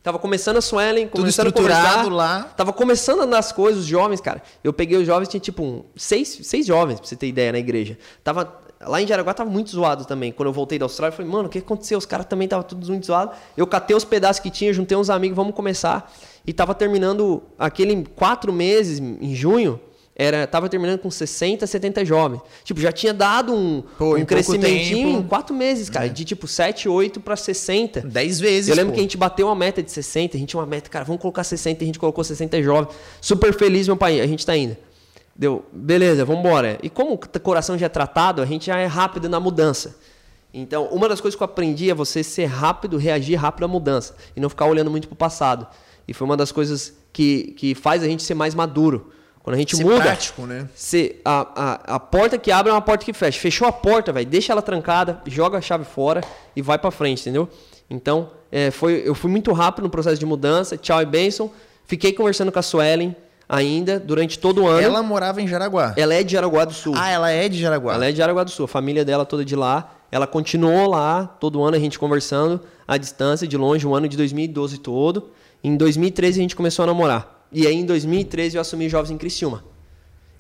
S2: Tava começando a Suelen, começando
S1: Tudo estruturado a lá.
S2: Tava começando a andar as coisas, os jovens, cara. Eu peguei os jovens, tinha tipo um, seis, seis jovens, pra você ter ideia, na igreja. Tava, lá em Jaraguá tava muito zoado também. Quando eu voltei da Austrália, eu falei, mano, o que aconteceu? Os caras também estavam todos muito zoados. Eu catei os pedaços que tinha, juntei uns amigos, vamos começar e tava terminando aquele quatro meses em junho. Era, tava terminando com 60, 70 jovens. Tipo, já tinha dado um, pô, um crescimentinho em quatro meses, cara. É. De tipo 7, 8 para 60.
S1: 10 vezes.
S2: Eu lembro
S1: pô.
S2: que a gente bateu uma meta de 60. A gente tinha uma meta, cara, vamos colocar 60. A gente colocou 60 jovens. Super feliz, meu pai. A gente tá indo. Deu, beleza, vamos embora. E como o coração já é tratado, a gente já é rápido na mudança. Então, uma das coisas que eu aprendi é você ser rápido, reagir rápido à mudança. E não ficar olhando muito pro passado. E foi uma das coisas que, que faz a gente ser mais maduro. Quando a gente ser muda.
S1: prático, né?
S2: Se a, a, a porta que abre é uma porta que fecha. Fechou a porta, velho, deixa ela trancada, joga a chave fora e vai para frente, entendeu? Então, é, foi, eu fui muito rápido no processo de mudança. Tchau e benção. Fiquei conversando com a Suelen ainda durante todo o ano.
S1: Ela morava em Jaraguá.
S2: Ela é de Jaraguá do Sul.
S1: Ah, ela é de Jaraguá.
S2: Ela é de Jaraguá do Sul. A família dela toda de lá. Ela continuou lá todo ano a gente conversando à distância, de longe, o ano de 2012 todo. Em 2013 a gente começou a namorar. E aí em 2013 eu assumi Jovens em Criciúma.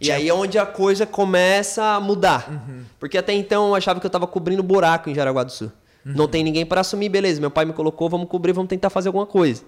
S2: E aí é onde a coisa começa a mudar. Uhum. Porque até então eu achava que eu estava cobrindo buraco em Jaraguá do Sul. Uhum. Não tem ninguém para assumir, beleza. Meu pai me colocou, vamos cobrir, vamos tentar fazer alguma coisa.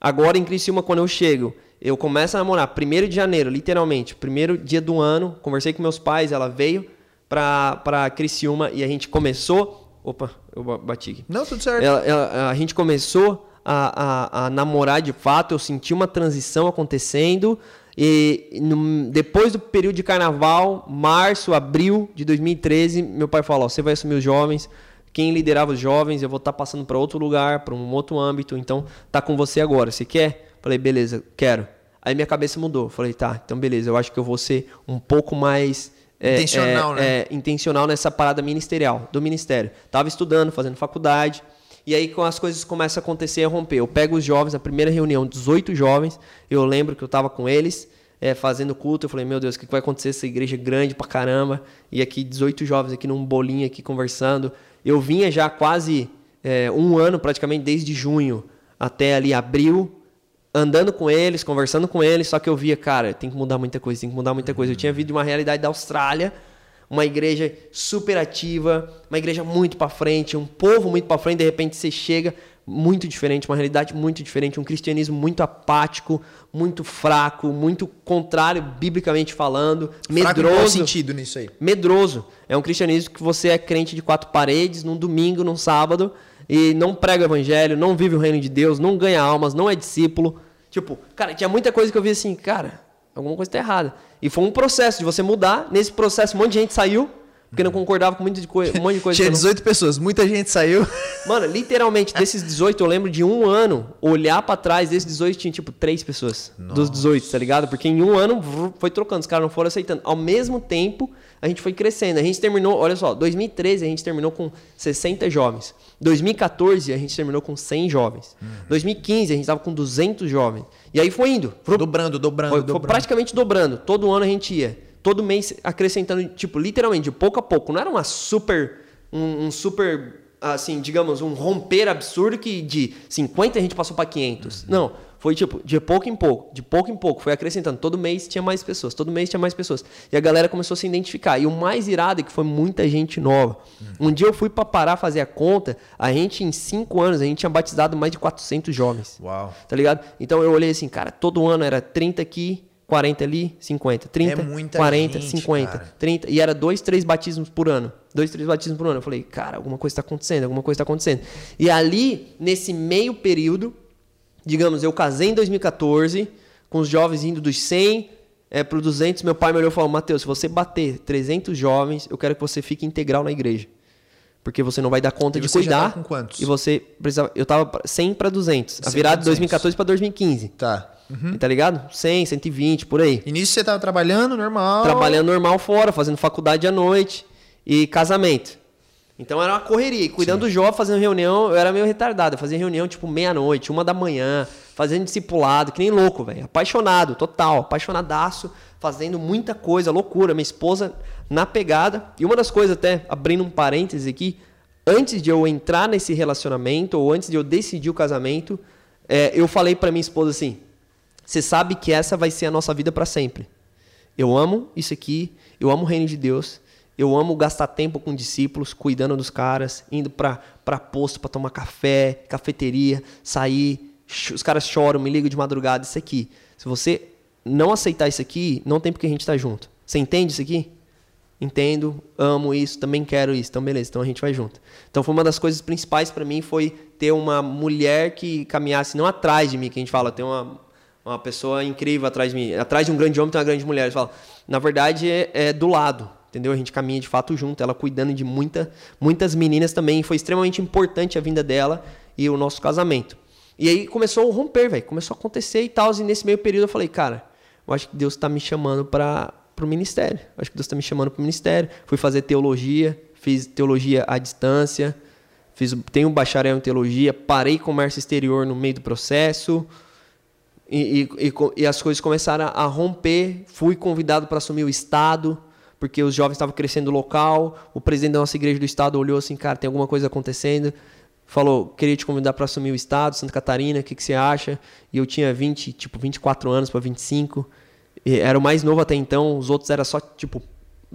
S2: Agora em Criciúma, quando eu chego, eu começo a namorar, primeiro de janeiro, literalmente, primeiro dia do ano, conversei com meus pais, ela veio pra, pra Criciúma e a gente começou. Opa, eu bati aqui.
S1: Não, tudo certo.
S2: Ela, ela, a gente começou a, a, a namorar de fato, eu senti uma transição acontecendo. E no, depois do período de carnaval, março, abril de 2013, meu pai falou: você vai assumir os jovens. Quem liderava os jovens, eu vou estar tá passando para outro lugar, para um outro âmbito. Então, tá com você agora. Você quer? Falei, beleza, quero. Aí minha cabeça mudou. Falei, tá, então beleza, eu acho que eu vou ser um pouco mais
S1: é, intencional,
S2: é,
S1: né?
S2: É, intencional nessa parada ministerial, do ministério. Tava estudando, fazendo faculdade. E aí, quando as coisas começam a acontecer, a romper. Eu pego os jovens, na primeira reunião, 18 jovens. Eu lembro que eu estava com eles, é, fazendo culto. Eu falei, meu Deus, o que vai acontecer? Essa igreja é grande pra caramba. E aqui, 18 jovens aqui num bolinho aqui conversando. Eu vinha já quase é, um ano, praticamente, desde junho até ali abril, andando com eles, conversando com eles. Só que eu via, cara, tem que mudar muita coisa, tem que mudar muita coisa. Eu tinha vindo de uma realidade da Austrália uma igreja super ativa, uma igreja muito para frente, um povo muito para frente, de repente você chega muito diferente, uma realidade muito diferente, um cristianismo muito apático, muito fraco, muito contrário biblicamente falando, medroso. Fraco
S1: sentido nisso aí?
S2: Medroso. É um cristianismo que você é crente de quatro paredes, num domingo, num sábado, e não prega o evangelho, não vive o reino de Deus, não ganha almas, não é discípulo. Tipo, cara, tinha muita coisa que eu vi assim, cara, alguma coisa está errada. E foi um processo de você mudar. Nesse processo, um monte de gente saiu. Porque não concordava com de coisa. Um monte de coisa
S1: Tinha 18 não... pessoas, muita gente saiu.
S2: Mano, literalmente, desses 18, eu lembro de um ano, olhar para trás, desses 18 tinha tipo 3 pessoas. Nossa. Dos 18, tá ligado? Porque em um ano foi trocando, os caras não foram aceitando. Ao mesmo tempo, a gente foi crescendo. A gente terminou, olha só, 2013 a gente terminou com 60 jovens. 2014 a gente terminou com 100 jovens. Uhum. 2015 a gente estava com 200 jovens. E aí foi indo.
S1: Foi, dobrando, dobrando,
S2: foi,
S1: dobrando.
S2: Foi praticamente dobrando. Todo ano a gente ia. Todo mês acrescentando, tipo, literalmente, de pouco a pouco. Não era uma super. um, um super assim, digamos, um romper absurdo que de 50 a gente passou para 500. Uhum. Não, foi tipo, de pouco em pouco, de pouco em pouco, foi acrescentando. Todo mês tinha mais pessoas, todo mês tinha mais pessoas. E a galera começou a se identificar. E o mais irado é que foi muita gente nova. Uhum. Um dia eu fui para parar fazer a conta, a gente em 5 anos, a gente tinha batizado mais de 400 jovens.
S1: Uau.
S2: Tá ligado? Então eu olhei assim, cara, todo ano era 30 aqui, 40 ali, 50. 30, é 40, gente, 50, cara. 30. E era dois, três batismos por ano. Dois, três batismos por ano. Eu falei, cara, alguma coisa está acontecendo, alguma coisa está acontecendo. E ali, nesse meio período, digamos, eu casei em 2014, com os jovens indo dos 100 é, para os 200. Meu pai me olhou e falou: Mateus, se você bater 300 jovens, eu quero que você fique integral na igreja. Porque você não vai dar conta
S1: e
S2: de cuidar.
S1: com quantos?
S2: E você precisava. Eu tava 100 para 200. A virada de 2014 para 2015.
S1: Tá.
S2: Uhum. Tá ligado? 100, 120, por aí.
S1: Início você tava trabalhando normal?
S2: Trabalhando normal fora, fazendo faculdade à noite e casamento. Então era uma correria. E cuidando Sim. do jovem, fazendo reunião, eu era meio retardado. Eu fazia reunião tipo meia-noite, uma da manhã, fazendo discipulado, que nem louco, velho. Apaixonado, total, apaixonadaço, fazendo muita coisa, loucura. Minha esposa na pegada. E uma das coisas, até abrindo um parêntese aqui, antes de eu entrar nesse relacionamento, ou antes de eu decidir o casamento, é, eu falei para minha esposa assim: você sabe que essa vai ser a nossa vida para sempre. Eu amo isso aqui, eu amo o reino de Deus, eu amo gastar tempo com discípulos, cuidando dos caras, indo para posto para tomar café, cafeteria, sair. Os caras choram, me ligam de madrugada. Isso aqui. Se você não aceitar isso aqui, não tem porque a gente tá junto. Você entende isso aqui? Entendo, amo isso, também quero isso. Então, beleza, então a gente vai junto. Então, foi uma das coisas principais para mim foi ter uma mulher que caminhasse não atrás de mim, que a gente fala, ter uma uma pessoa incrível atrás de mim. Atrás de um grande homem tem uma grande mulher. Falam, na verdade, é, é, do lado. Entendeu? A gente caminha de fato junto. Ela cuidando de muita, muitas meninas também. Foi extremamente importante a vinda dela e o nosso casamento. E aí começou a romper, velho. Começou a acontecer e tal. E nesse meio período eu falei, cara, eu acho que Deus está me chamando para o ministério. Eu acho que Deus está me chamando para o ministério. Fui fazer teologia, fiz teologia à distância. Fiz, tenho um bacharel em teologia, parei comércio exterior no meio do processo. E, e, e, as coisas começaram a romper. Fui convidado para assumir o Estado, porque os jovens estavam crescendo local. O presidente da nossa igreja do Estado olhou assim: cara, tem alguma coisa acontecendo. Falou, queria te convidar para assumir o Estado, Santa Catarina, o que, que você acha? E eu tinha 20, tipo, 24 anos para 25. E era o mais novo até então, os outros eram só, tipo,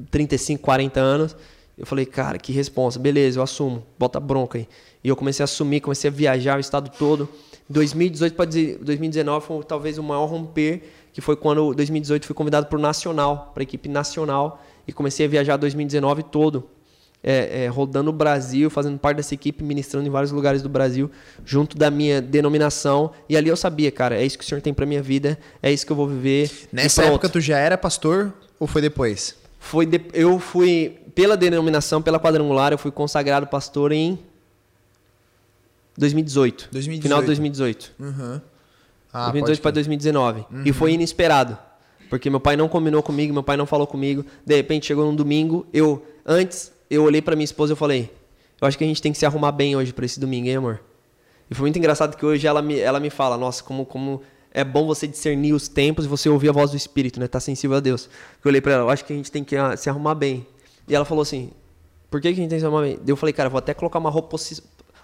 S2: 35, 40 anos. Eu falei, cara, que responsa. Beleza, eu assumo. Bota bronca aí. E eu comecei a assumir, comecei a viajar o estado todo. 2018 para 2019 foi talvez o maior romper, que foi quando 2018 fui convidado para o Nacional, para a equipe nacional, e comecei a viajar 2019 todo. é, é, rodando o Brasil, fazendo parte dessa equipe, ministrando em vários lugares do Brasil, junto da minha denominação. E ali eu sabia, cara, é isso que o Senhor tem para minha vida, é isso que eu vou viver.
S1: Nessa época tu já era pastor ou foi depois?
S2: Foi de, eu fui pela denominação, pela quadrangular, eu fui consagrado pastor em 2018. 2018. Final de 2018. Uhum. Ah, 2018 para 2019. Uhum. E foi inesperado. Porque meu pai não combinou comigo, meu pai não falou comigo. De repente chegou num domingo, eu antes eu olhei para minha esposa e falei: "Eu acho que a gente tem que se arrumar bem hoje para esse domingo, hein, amor?" E foi muito engraçado que hoje ela me, ela me fala: "Nossa, como como é bom você discernir os tempos e você ouvir a voz do Espírito, né? Tá sensível a Deus." Eu olhei para ela: "Eu acho que a gente tem que ah, se arrumar bem." E ela falou assim: "Por que, que a gente tem que se arrumar bem?" Eu falei: "Cara, vou até colocar uma roupa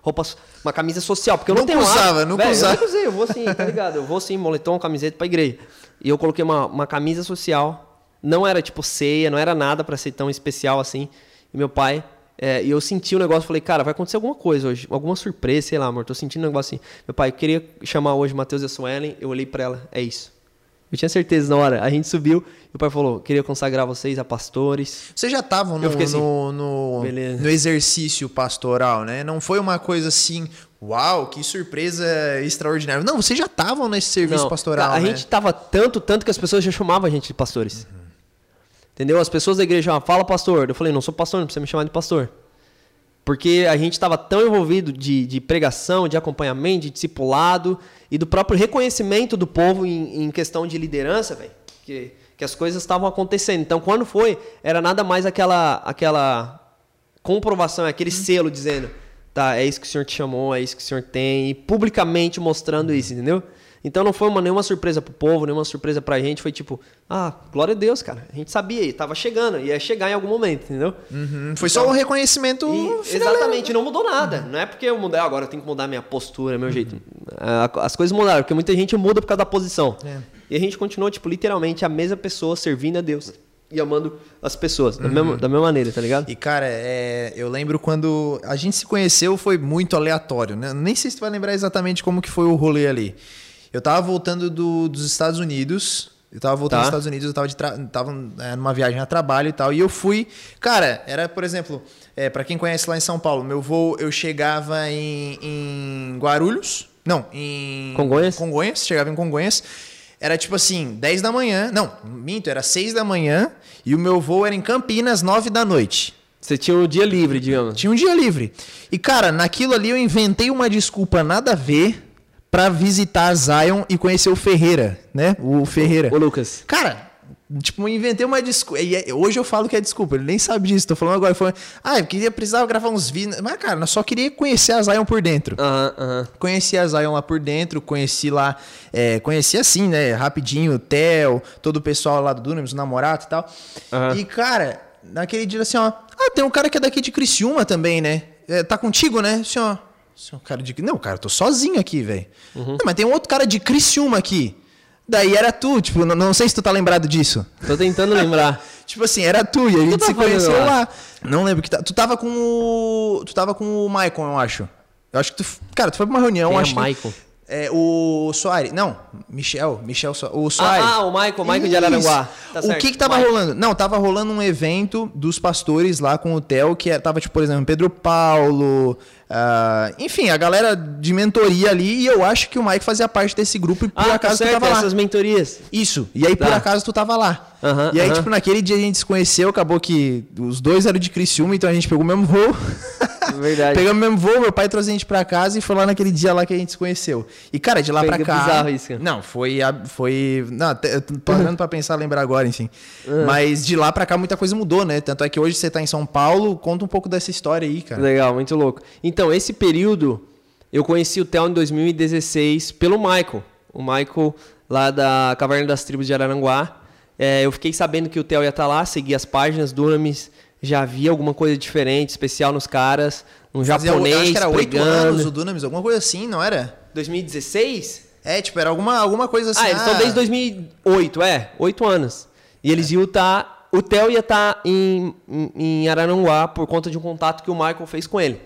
S2: roupa, uma camisa social, porque eu não, não tenho
S1: usava, não usava.
S2: Eu não usei, eu vou sim, tá ligado? Eu vou sim, moletom, camiseta pra igreja. E eu coloquei uma, uma camisa social, não era tipo ceia, não era nada para ser tão especial assim. E meu pai, é, e eu senti o um negócio, falei, cara, vai acontecer alguma coisa hoje, alguma surpresa, sei lá, amor, tô sentindo um negócio assim. Meu pai, eu queria chamar hoje Matheus e a Suelen, eu olhei para ela, é isso. Eu tinha certeza na hora. A gente subiu e o pai falou: queria consagrar vocês a pastores.
S1: Vocês já estavam no, assim, no, no, no, exercício pastoral, né? Não foi uma coisa assim, uau, que surpresa extraordinária. Não, vocês já estavam nesse serviço Não, pastoral.
S2: A
S1: né?
S2: gente estava tanto, tanto que as pessoas já chamavam a gente de pastores. Uhum. Entendeu? As pessoas da igreja falavam, fala pastor. Eu falei: não sou pastor, não precisa me chamar de pastor. Porque a gente estava tão envolvido de, de, pregação, de acompanhamento, de discipulado e do próprio reconhecimento do povo em, em questão de liderança, velho. Que, que as coisas estavam acontecendo. Então, quando foi, era nada mais aquela, aquela comprovação, aquele selo dizendo: tá, é isso que o senhor te chamou, é isso que o senhor tem, e publicamente mostrando isso, entendeu? Então não foi uma, nenhuma surpresa pro povo, nenhuma surpresa pra gente. Foi tipo, ah, glória a Deus, cara. A gente sabia, tava chegando, ia chegar em algum momento, entendeu?
S1: Uhum. Foi então, só um reconhecimento.
S2: E, exatamente, não mudou nada. Uhum. Não é porque eu mudei, agora eu tenho que mudar minha postura, meu uhum. jeito. As coisas mudaram, porque muita gente muda por causa da posição. É. E a gente continuou, tipo, literalmente a mesma pessoa servindo a Deus e amando as pessoas, da, mesma, uhum. da mesma maneira, tá ligado?
S1: E, cara, é, eu lembro quando a gente se conheceu, foi muito aleatório, né? Nem sei se tu vai lembrar exatamente como que foi o rolê ali. Eu tava voltando do, dos Estados Unidos. Eu tava voltando tá. dos Estados Unidos, eu tava, de tava é, numa viagem a trabalho e tal. E eu fui. Cara, era, por exemplo, é, para quem conhece lá em São Paulo, meu voo, eu chegava em, em Guarulhos. Não, em.
S2: Congonhas?
S1: Congonhas, chegava em Congonhas. Era tipo assim, 10 da manhã. Não, minto, era 6 da manhã. E o meu voo era em Campinas, 9 da noite.
S2: Você tinha um dia livre, digamos.
S1: Tinha um dia livre. E, cara, naquilo ali eu inventei uma desculpa nada a ver para visitar Zion e conhecer o Ferreira, né? O Ferreira.
S2: O, o Lucas.
S1: Cara, tipo, inventei uma desculpa. É, hoje eu falo que é desculpa, ele nem sabe disso. Tô falando agora. Falando, ah, eu queria precisava gravar uns vídeos. Mas, cara, eu só queria conhecer a Zion por dentro.
S2: Aham, uh aham. -huh, uh
S1: -huh. Conheci a Zion lá por dentro, conheci lá. É, conheci assim, né? Rapidinho, o Theo, todo o pessoal lá do Dunamis, o namorado e tal. E, cara, naquele dia assim, ó. Ah, tem um cara que é daqui de Criciúma também, né? É, tá contigo, né? Assim, ó. Um cara de. Não, cara, eu tô sozinho aqui, velho. Uhum. Mas tem um outro cara de Criciúma aqui. Daí era tu, tipo, não, não sei se tu tá lembrado disso.
S2: Tô tentando lembrar.
S1: tipo assim, era tu e a gente tá se conheceu lá? lá. Não lembro que tá, tu tava com o. Tu tava com o Maicon, eu acho. Eu acho que tu. Cara, tu foi pra uma reunião,
S2: Quem
S1: é acho.
S2: É Maicon? Que,
S1: é, o Soares. Não, Michel. Michel so O Soares.
S2: Ah, ah, o Michael, o Michael de Araranguá.
S1: Tá o que que tava rolando? Não, tava rolando um evento dos pastores lá com o Theo, que é, tava, tipo, por exemplo, Pedro Paulo. Uh, enfim, a galera de mentoria ali. E eu acho que o Mike fazia parte desse grupo e por ah, acaso tá certo, tu tava lá.
S2: essas mentorias.
S1: Isso. E aí, tá. por acaso, tu tava lá. Uhum, e aí, uhum. tipo, naquele dia a gente se conheceu, acabou que os dois eram de Criciúma, então a gente pegou o mesmo voo.
S2: Verdade.
S1: Pegamos o mesmo voo, meu pai trouxe a gente pra casa e foi lá naquele dia lá que a gente se conheceu. E, cara, de lá foi pra cá.
S2: bizarro isso, cara.
S1: Não, foi. foi não, tô parando pra pensar, lembrar agora, enfim. Uhum. Mas de lá pra cá muita coisa mudou, né? Tanto é que hoje você tá em São Paulo, conta um pouco dessa história aí, cara.
S2: Legal, muito louco. Então, esse período, eu conheci o Theo em 2016 pelo Michael. O Michael, lá da Caverna das Tribos de Araranguá. É, eu fiquei sabendo que o Theo ia estar tá lá, segui as páginas do Dunamis já vi alguma coisa diferente, especial nos caras. Um Fazia, japonês acho que era oito anos
S1: o Dunamis, alguma coisa assim, não era?
S2: 2016?
S1: É, tipo, era alguma, alguma coisa assim.
S2: Ah, eles estão ah. desde 2008, é, oito anos. E eles é. iam estar... Tá, o Theo ia estar tá em, em, em Araranguá por conta de um contato que o Michael fez com ele.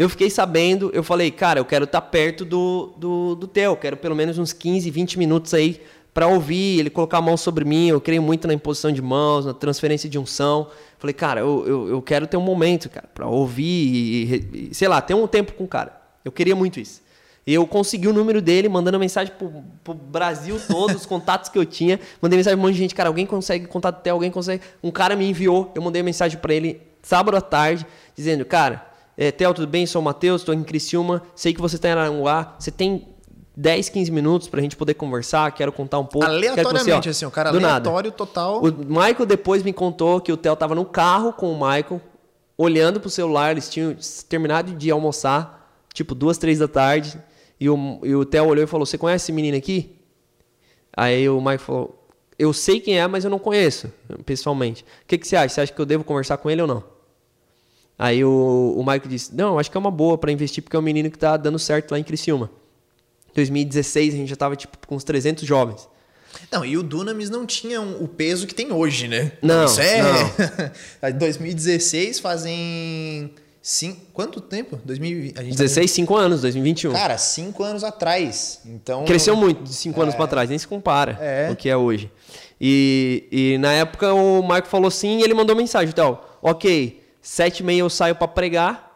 S2: Eu fiquei sabendo, eu falei, cara, eu quero estar tá perto do, do, do Theo, quero pelo menos uns 15, 20 minutos aí para ouvir, ele colocar a mão sobre mim. Eu creio muito na imposição de mãos, na transferência de unção. Falei, cara, eu, eu, eu quero ter um momento, cara, para ouvir e, e, sei lá, ter um tempo com o cara. Eu queria muito isso. E eu consegui o número dele, mandando mensagem pro, pro Brasil todo, os contatos que eu tinha. Mandei mensagem pra um monte de gente, cara, alguém consegue contato até alguém consegue. Um cara me enviou, eu mandei mensagem para ele sábado à tarde, dizendo, cara, é, Theo, tudo bem? Sou o Matheus, estou em Criciúma, sei que você está em Aranguá, você tem 10, 15 minutos pra gente poder conversar, quero contar um pouco.
S1: Aleatoriamente, você, ó, assim, o cara aleatório
S2: nada.
S1: total.
S2: O Michael depois me contou que o Theo tava no carro com o Michael, olhando pro celular, eles tinham terminado de almoçar, tipo duas, três da tarde, e o, e o Theo olhou e falou, você conhece esse menino aqui? Aí o Michael falou, eu sei quem é, mas eu não conheço, pessoalmente. O que, que você acha? Você acha que eu devo conversar com ele ou não? Aí o, o Michael disse, não, acho que é uma boa para investir, porque é um menino que tá dando certo lá em Criciúma. 2016 a gente já estava tipo com uns 300 jovens.
S1: Não, e o Dunamis não tinha o peso que tem hoje, né?
S2: Não.
S1: Isso é. Não. 2016 fazem. Cinco, quanto tempo? 2000,
S2: a gente 16, tá 5 anos, 2021.
S1: Cara, 5 anos atrás. Então.
S2: Cresceu muito de 5 é... anos para trás, nem se compara é. o que é hoje. E, e na época o Marco falou sim e ele mandou mensagem, então, ok, 7 e meia eu saio para pregar,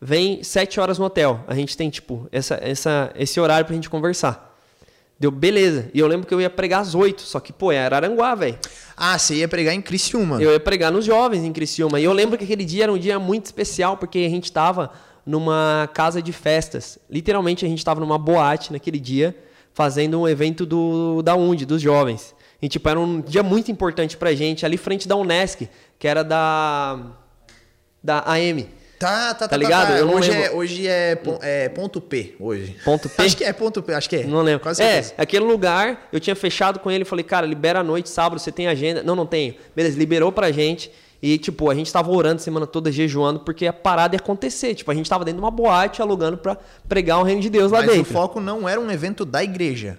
S2: vem sete horas no hotel. A gente tem, tipo, essa, essa, esse horário pra gente conversar. Deu, beleza. E eu lembro que eu ia pregar às oito, só que, pô, era Aranguá, velho.
S1: Ah, você ia pregar em Criciúma.
S2: Eu ia pregar nos jovens em Criciúma. E eu lembro que aquele dia era um dia muito especial, porque a gente tava numa casa de festas. Literalmente, a gente tava numa boate naquele dia, fazendo um evento do, da UND, dos jovens. E, tipo, era um dia muito importante pra gente, ali frente da Unesc, que era da, da AM.
S1: Tá, tá, tá. Tá ligado? Tá, tá. Hoje, é, hoje é, é, ponto P, hoje.
S2: Ponto P?
S1: Acho que é ponto P, acho que é.
S2: Não lembro. Quase é, aquele lugar, eu tinha fechado com ele, falei, cara, libera a noite, sábado, você tem agenda? Não, não tenho. Beleza, liberou pra gente. E, tipo, a gente tava orando semana toda, jejuando, porque a parada ia acontecer. Tipo, a gente tava dentro de uma boate, alugando pra pregar o reino de Deus lá
S1: Mas
S2: dentro.
S1: Mas o foco não era um evento da igreja.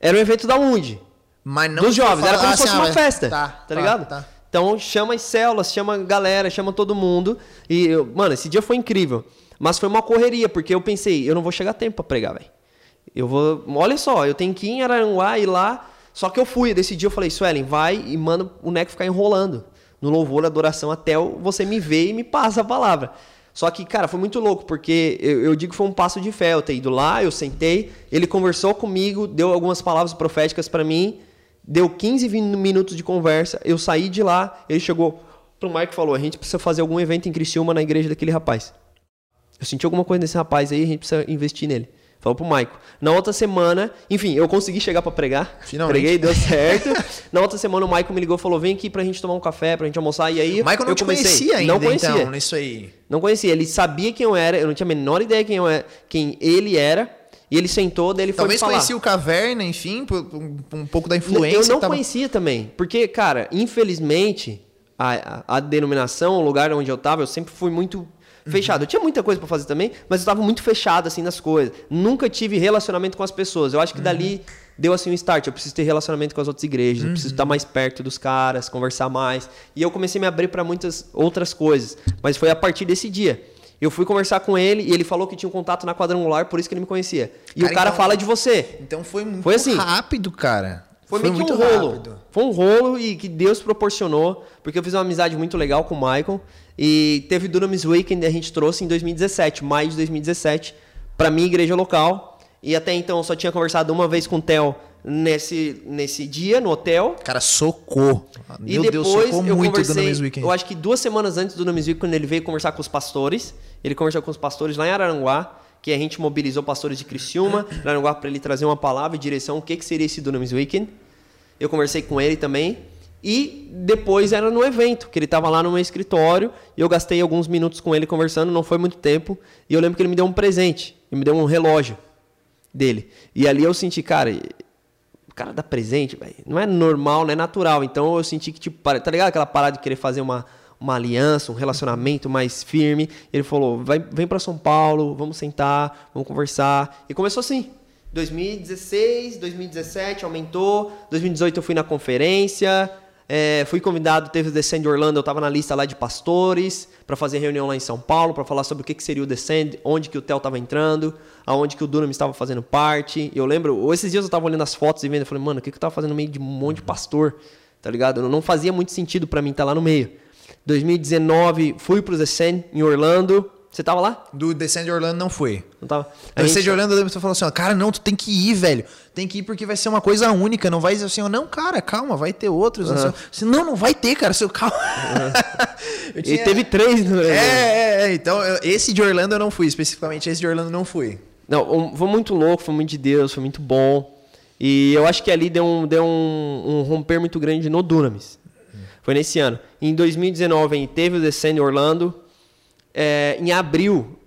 S2: Era um evento da UND.
S1: Mas não...
S2: Dos jovens, era como se fosse
S1: assim,
S2: uma ah, festa.
S1: Tá,
S2: tá, tá ligado? Tá. Então chama as células, chama a galera, chama todo mundo. E, mano, esse dia foi incrível. Mas foi uma correria, porque eu pensei, eu não vou chegar a tempo pra pregar, velho. Eu vou. Olha só, eu tenho que ir em Aranguá e lá. Só que eu fui, desse dia eu falei, Suelen, vai e manda o Neco ficar enrolando no louvor, adoração, até você me ver e me passa a palavra. Só que, cara, foi muito louco, porque eu, eu, digo que foi um passo de fé. Eu ter ido lá, eu sentei, ele conversou comigo, deu algumas palavras proféticas para mim. Deu 15 minutos de conversa, eu saí de lá, ele chegou pro Mike e falou: a gente precisa fazer algum evento em Criciúma na igreja daquele rapaz. Eu senti alguma coisa nesse rapaz aí, a gente precisa investir nele. Falou pro Maico. Na outra semana, enfim, eu consegui chegar para pregar.
S1: Finalmente.
S2: Preguei, deu certo. Na outra semana o Maico me ligou e falou: vem aqui pra gente tomar um café, pra gente almoçar. E aí.
S1: O Maico não
S2: eu comecei.
S1: conhecia ainda,
S2: não conhecia.
S1: então, nisso aí.
S2: Não conhecia. Ele sabia quem eu era, eu não tinha a menor ideia quem, eu era, quem ele era. E ele sentou, daí ele
S1: Talvez
S2: foi
S1: Talvez conhecia o Caverna, enfim, um, um pouco da influência. Eu
S2: não tava... conhecia também. Porque, cara, infelizmente, a, a, a denominação, o lugar onde eu tava, eu sempre fui muito fechado. Eu tinha muita coisa para fazer também, mas eu estava muito fechado assim nas coisas. Nunca tive relacionamento com as pessoas. Eu acho que dali uhum. deu assim um start. Eu preciso ter relacionamento com as outras igrejas, uhum. eu preciso estar mais perto dos caras, conversar mais. E eu comecei a me abrir para muitas outras coisas. Mas foi a partir desse dia. Eu fui conversar com ele e ele falou que tinha um contato na quadrangular, por isso que ele me conhecia. E cara, o cara então, fala de você.
S1: Então foi muito foi assim, rápido, cara.
S2: Foi, foi meio que um rolo. Rápido. Foi um rolo e que Deus proporcionou, porque eu fiz uma amizade muito legal com o Michael. E teve Dunamis Weekend, a gente trouxe em 2017, maio de 2017, para minha igreja local. E até então eu só tinha conversado uma vez com o Theo nesse, nesse dia, no hotel.
S1: Cara, socou.
S2: E Meu depois Deus, socou eu muito conversei, Weekend. eu acho que duas semanas antes do Dunamis Weekend, quando ele veio conversar com os pastores. Ele conversou com os pastores lá em Araranguá, que a gente mobilizou pastores de Criciúma, Araranguá, para ele trazer uma palavra e direção, o que, que seria esse Dunamis Weekend. Eu conversei com ele também. E depois era no evento, que ele estava lá no meu escritório, e eu gastei alguns minutos com ele conversando, não foi muito tempo, e eu lembro que ele me deu um presente, ele me deu um relógio dele. E ali eu senti, cara, o cara dá presente, velho, não é normal, não é natural. Então eu senti que, tipo, tá ligado aquela parada de querer fazer uma, uma aliança, um relacionamento mais firme. Ele falou: vem para São Paulo, vamos sentar, vamos conversar. E começou assim. 2016, 2017 aumentou, 2018 eu fui na conferência, É, fui convidado, teve o Descend Orlando, eu estava na lista lá de pastores para fazer reunião lá em São Paulo, para falar sobre o que, que seria o Descend, onde que o Theo estava entrando, aonde que o Dunham estava fazendo parte. Eu lembro, esses dias eu estava olhando as fotos e vendo, eu falei, mano, o que, que eu estava fazendo no meio de um monte de pastor, tá ligado? Não fazia muito sentido para mim estar tá lá no meio. 2019, fui pro Descend em Orlando, você tava lá?
S1: Do Descend Orlando não foi.
S2: Não tava.
S1: Do Descend gente... Orlando eu lembro que você falou assim, ó, cara, não, tu tem que ir, velho. Tem que ir porque vai ser uma coisa única. Não vai dizer assim, ó, não, cara, calma, vai ter outros. Uhum. Assim, não, não vai ter, cara, seu calma.
S2: Uhum. tinha... E teve três,
S1: né? É, é, é. Então, esse de Orlando eu não fui, especificamente esse de Orlando não fui.
S2: Não, foi muito louco, foi muito de Deus, foi muito bom. E eu acho que ali deu um, deu um, um romper muito grande no Dunamis. Foi nesse ano. Em 2019 teve o Descend Orlando é, em abril,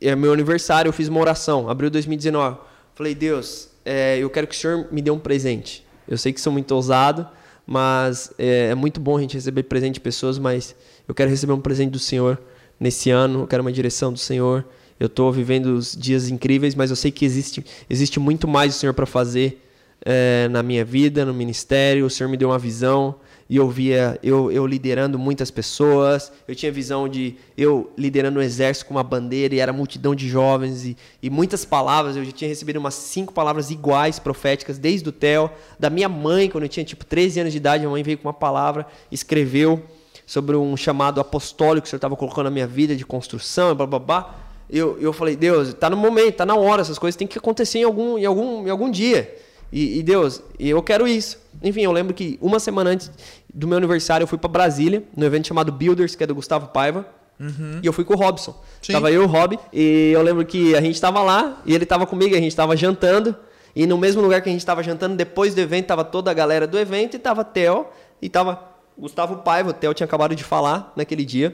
S2: é meu aniversário, eu fiz uma oração, abril de 2019. Falei, Deus, é, eu quero que o Senhor me dê um presente. Eu sei que sou muito ousado, mas é, é, muito bom a gente receber presente de pessoas, mas eu quero receber um presente do Senhor nesse ano, eu quero uma direção do Senhor. Eu estou vivendo os dias incríveis, mas eu sei que existe, existe muito mais do Senhor para fazer é, na minha vida, no ministério. O Senhor me deu uma visão e eu via eu, eu liderando muitas pessoas, eu tinha visão de eu liderando um exército com uma bandeira e era multidão de jovens e, e muitas palavras, eu já tinha recebido umas cinco palavras iguais, proféticas, desde o Theo, da minha mãe, quando eu tinha tipo 13 anos de idade, a mãe veio com uma palavra, escreveu sobre um chamado apostólico que o Senhor estava colocando na minha vida, de construção, blá blá blá. Eu, eu falei, Deus, está no momento, está na hora, essas coisas têm que acontecer em algum, em algum, em algum dia. E, e Deus, eu quero isso. Enfim, eu lembro que uma semana antes do meu aniversário eu fui para Brasília, no evento chamado Builders, que é do Gustavo Paiva. Uhum. E eu fui com o Robson. Sim. Tava eu e o Rob. E eu lembro que a gente tava lá e ele tava comigo, a gente tava jantando. E no mesmo lugar que a gente tava jantando, depois do evento, tava toda a galera do evento e tava Theo e tava Gustavo Paiva. O Theo tinha acabado de falar naquele dia.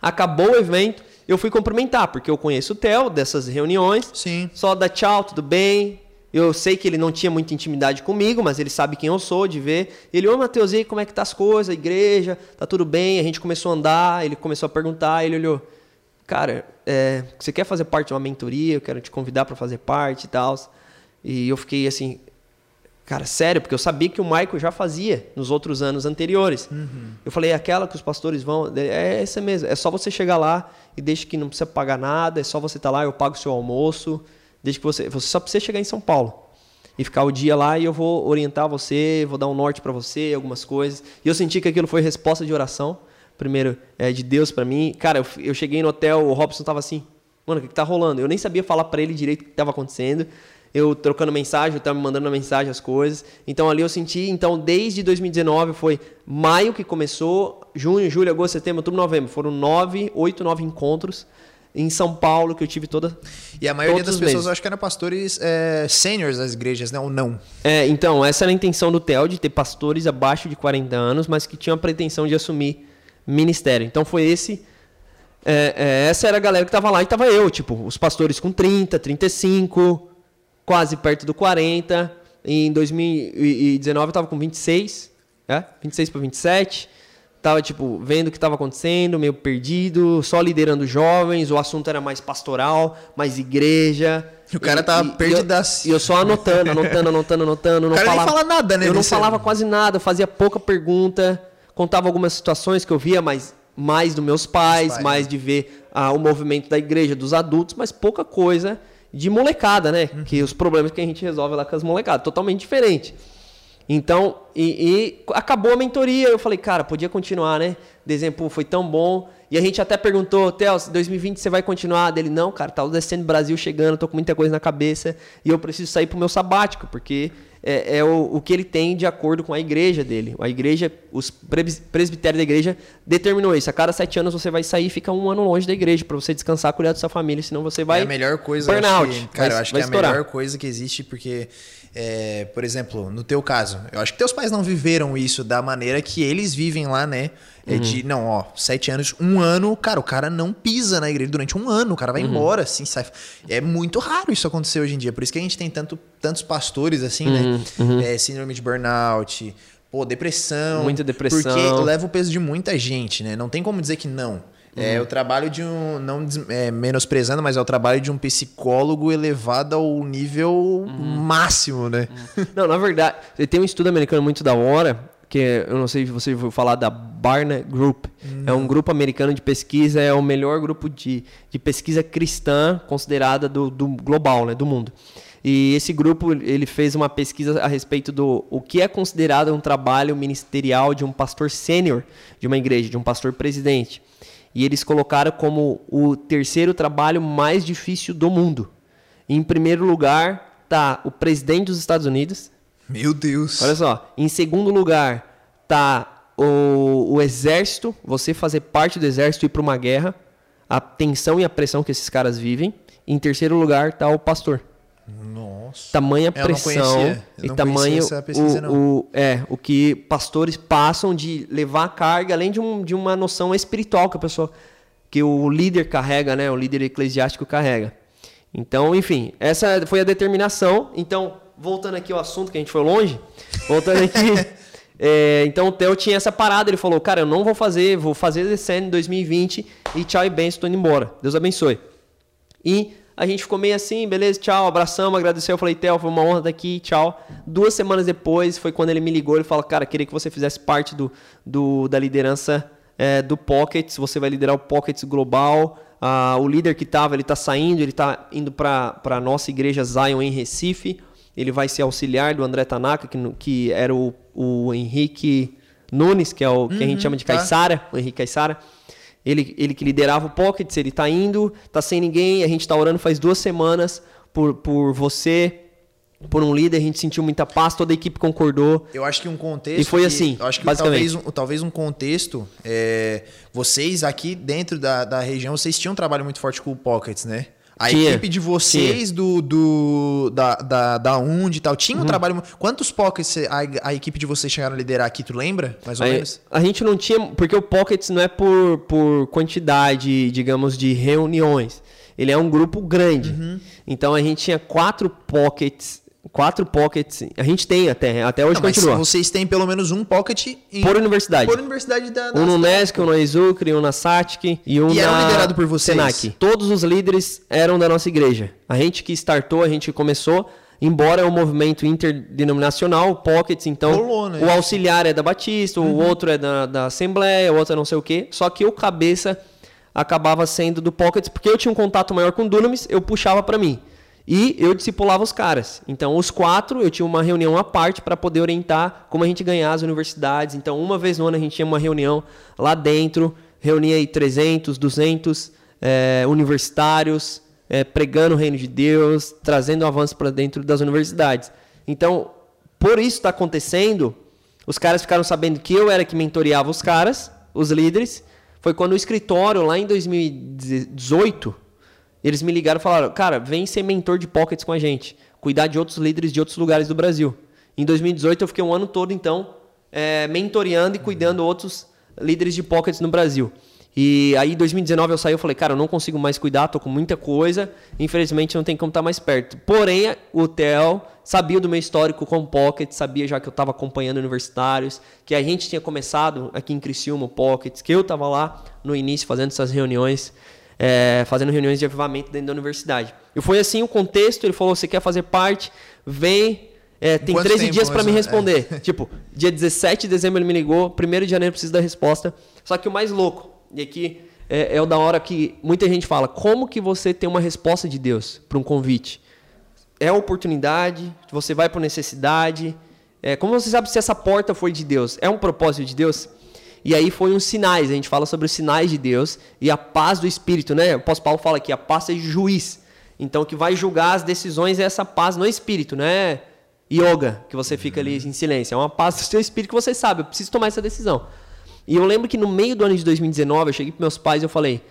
S2: Acabou o evento, eu fui cumprimentar, porque eu conheço o Theo dessas reuniões.
S1: Sim.
S2: Só dá tchau, tudo bem? Eu sei que ele não tinha muita intimidade comigo, mas ele sabe quem eu sou, de ver. Ele, ô Matheus, e aí, como é que tá as coisas? A igreja, tá tudo bem? A gente começou a andar, ele começou a perguntar, ele olhou, cara, é, você quer fazer parte de uma mentoria? Eu quero te convidar para fazer parte e tal. E eu fiquei assim, cara, sério, porque eu sabia que o Michael já fazia nos outros anos anteriores. Uhum. Eu falei, é aquela que os pastores vão, é essa mesmo, é só você chegar lá e deixa que não precisa pagar nada, é só você estar tá lá, eu pago o seu almoço. Desde que você, você só precisa chegar em São Paulo e ficar o dia lá e eu vou orientar você, vou dar um norte para você, algumas coisas. E eu senti que aquilo foi resposta de oração, primeiro é, de Deus para mim. Cara, eu, eu, cheguei no hotel, o Robson tava assim, mano, o que, que tá rolando? Eu nem sabia falar para ele direito o que estava acontecendo. Eu trocando mensagem, eu tava me mandando mensagem as coisas. Então ali eu senti, então desde 2019 foi maio que começou, junho, julho, agosto, setembro, outubro, novembro. Foram nove, oito, nove encontros em São Paulo, que eu tive toda.
S1: E a maioria das pessoas, eu acho que eram pastores é, seniors das igrejas, né? Ou não?
S2: É, então, essa era a intenção do TEL, de ter pastores abaixo de 40 anos, mas que tinham a pretensão de assumir ministério. Então foi esse. É, é, essa era a galera que estava lá e estava eu, tipo, os pastores com 30, 35, quase perto do 40. Em 2019 eu estava com 26, é? 26 para 27 tava tipo vendo o que estava acontecendo, meio perdido, só liderando jovens, o assunto era mais pastoral, mais igreja.
S1: E o cara tava perdidaço.
S2: E eu, eu, só anotando, anotando, anotando, anotando. Não
S1: o cara
S2: falava,
S1: nem fala nada, né?
S2: Eu não falava quase nada, fazia pouca pergunta, contava algumas situações que eu via, mas mais dos meus pais, pais mais né? de ver ah, o movimento da igreja, dos adultos, mas pouca coisa de molecada, né? Uhum. Que os problemas que a gente resolve lá com as molecadas, totalmente diferente. Então, e, e, acabou a mentoria. Eu falei, cara, podia continuar, né? Desenho, foi tão bom. E a gente até perguntou, Theo, 2020 você vai continuar? Dele, não, cara, tá o Descendo Brasil chegando, tô com muita coisa na cabeça e eu preciso sair pro meu sabático, porque é, é o, o, que ele tem de acordo com a igreja dele. A igreja, os presbitérios da igreja determinou isso. A cada sete anos você vai sair e fica um ano longe da igreja para você descansar, cuidar da sua família, senão você vai. É
S1: a melhor coisa, burnout. Que, cara, vai, eu acho que é a melhor coisa que existe, porque é, por exemplo, no teu caso, eu acho que teus pais não viveram isso da maneira que eles vivem lá, né? É uhum. de, não, ó, sete anos, um ano, cara, o cara não pisa na igreja durante um ano, o cara vai uhum. embora, assim, sai. É muito raro isso acontecer hoje em dia, por isso que a gente tem tanto, tantos pastores, assim, né? uhum. né? É, síndrome de burnout, pô, depressão.
S2: Muita depressão.
S1: Porque leva o peso de muita gente, né? Não tem como dizer que não. É uhum. o trabalho de um, não é, menosprezando, mas é o trabalho de um psicólogo elevado ao nível uhum. máximo, né?
S2: Uhum. Não, na verdade, tem um estudo americano muito da hora que eu não sei se você ouviu falar da Barna Group. É um grupo americano de pesquisa, é o melhor grupo de, de pesquisa cristã considerada do, do global, né, do mundo. E esse grupo ele fez uma pesquisa a respeito do o que é considerado um trabalho ministerial de um pastor sênior de uma igreja, de um pastor presidente. E eles colocaram como o terceiro trabalho mais difícil do mundo. Em primeiro lugar tá o presidente dos Estados Unidos.
S1: Meu Deus.
S2: Olha só. Em segundo lugar tá o, o exército, você fazer parte do exército e ir para uma guerra, a tensão e a pressão que esses caras vivem. Em terceiro lugar tá o pastor.
S1: Nossa.
S2: Tamanha pressão e tamanho o, o, é, o que pastores passam de levar a carga, além de, um, de uma noção espiritual que a pessoa que o líder carrega, né, o líder eclesiástico carrega. Então, enfim, essa foi a determinação. Então, voltando aqui ao assunto que a gente foi longe, voltando aqui, é, então o Theo tinha essa parada, ele falou, cara, eu não vou fazer, vou fazer esse ano em 2020 e tchau e bem, estou indo embora. Deus abençoe. E a gente ficou meio assim, beleza, tchau, abraçamos, agradeceu. Eu falei, Theo, foi uma honra estar aqui, tchau. Duas semanas depois, foi quando ele me ligou, ele falou, cara, queria que você fizesse parte do, do da liderança é, do Pockets, você vai liderar o Pockets Global. Ah, o líder que estava, ele está saindo, ele está indo para a nossa igreja Zion em Recife. Ele vai ser auxiliar do André Tanaka, que, que era o, o Henrique Nunes, que é o que uhum, a gente uhum, chama de Caissara, tá. o Henrique Caissara. Ele, ele que liderava o Pockets, ele tá indo, tá sem ninguém, a gente tá orando faz duas semanas por, por você, por um líder, a gente sentiu muita paz, toda a equipe concordou.
S1: Eu acho que um contexto.
S2: E foi assim.
S1: eu acho que talvez, um, talvez um contexto. É, vocês aqui dentro da, da região, vocês tinham um trabalho muito forte com o Pockets, né? A tinha, equipe de vocês do, do da, da, da UND e tal, tinha um uhum. trabalho. Quantos pockets a, a, equipe de vocês chegaram a liderar aqui, tu lembra? Mais ou
S2: a,
S1: menos?
S2: A gente não tinha, porque o Pockets não é por, por quantidade, digamos, de reuniões. Ele é um grupo grande. Uhum. Então a gente tinha quatro pockets quatro pockets. A gente tem até, até hoje não, continua.
S1: vocês têm pelo menos um pocket
S2: em, por universidade.
S1: Por universidade da, da
S2: Um no NESC, um no Exucre, um na SATIC e um
S1: e
S2: na
S1: eram liderado por vocês.
S2: Senac. Todos os líderes eram da nossa igreja. A gente que startou, a gente começou, embora é um movimento interdenominacional, pockets, então Rolou, né? o auxiliar é da Batista, uhum. o outro é da, da Assembleia, o outro é não sei o quê. Só que o cabeça acabava sendo do pockets, porque eu tinha um contato maior com o Dunamis, eu puxava para mim. E eu discipulava os caras. Então, os quatro, eu tinha uma reunião à parte para poder orientar como a gente ganhar as universidades. Então, uma vez no ano a gente tinha uma reunião lá dentro, reunia aí 300, 200 é, universitários, é, pregando o reino de Deus, trazendo avanço para dentro das universidades. Então, por isso está acontecendo, os caras ficaram sabendo que eu era que mentoreava os caras, os líderes. Foi quando o escritório, lá em 2018, eles me ligaram e falaram: Cara, vem ser mentor de pockets com a gente, cuidar de outros líderes de outros lugares do Brasil. Em 2018, eu fiquei um ano todo, então, é, mentoreando e cuidando outros líderes de pockets no Brasil. E aí, em 2019, eu saí e falei, cara, eu não consigo mais cuidar, tô com muita coisa, infelizmente não tem como estar tá mais perto. Porém, o Theo sabia do meu histórico com Pocket, sabia já que eu estava acompanhando universitários, que a gente tinha começado aqui em Criciúma, Pockets, que eu estava lá no início fazendo essas reuniões é, fazendo reuniões de avivamento dentro da universidade. E foi assim o contexto, ele falou, você quer fazer parte, vem, é, tem Quanto 13 tempo, dias para me responder. É. Tipo, dia 17 de dezembro ele me ligou, 1 de janeiro preciso da resposta. Só que o mais louco, e aqui é, é o da hora que muita gente fala, como que você tem uma resposta de Deus para um convite? É oportunidade, você vai por necessidade, é, como você sabe se essa porta foi de Deus? É um propósito de Deus? E aí foi uns sinais, a gente fala sobre os sinais de Deus e a paz do Espírito, né? O apóstolo Paulo fala que a paz é juiz. Então, que vai julgar as decisões é essa paz no Espírito, não é yoga, que você fica ali em silêncio. É uma paz do seu Espírito que você sabe, eu preciso tomar essa decisão. E eu lembro que no meio do ano de 2019, eu cheguei para meus pais e eu falei,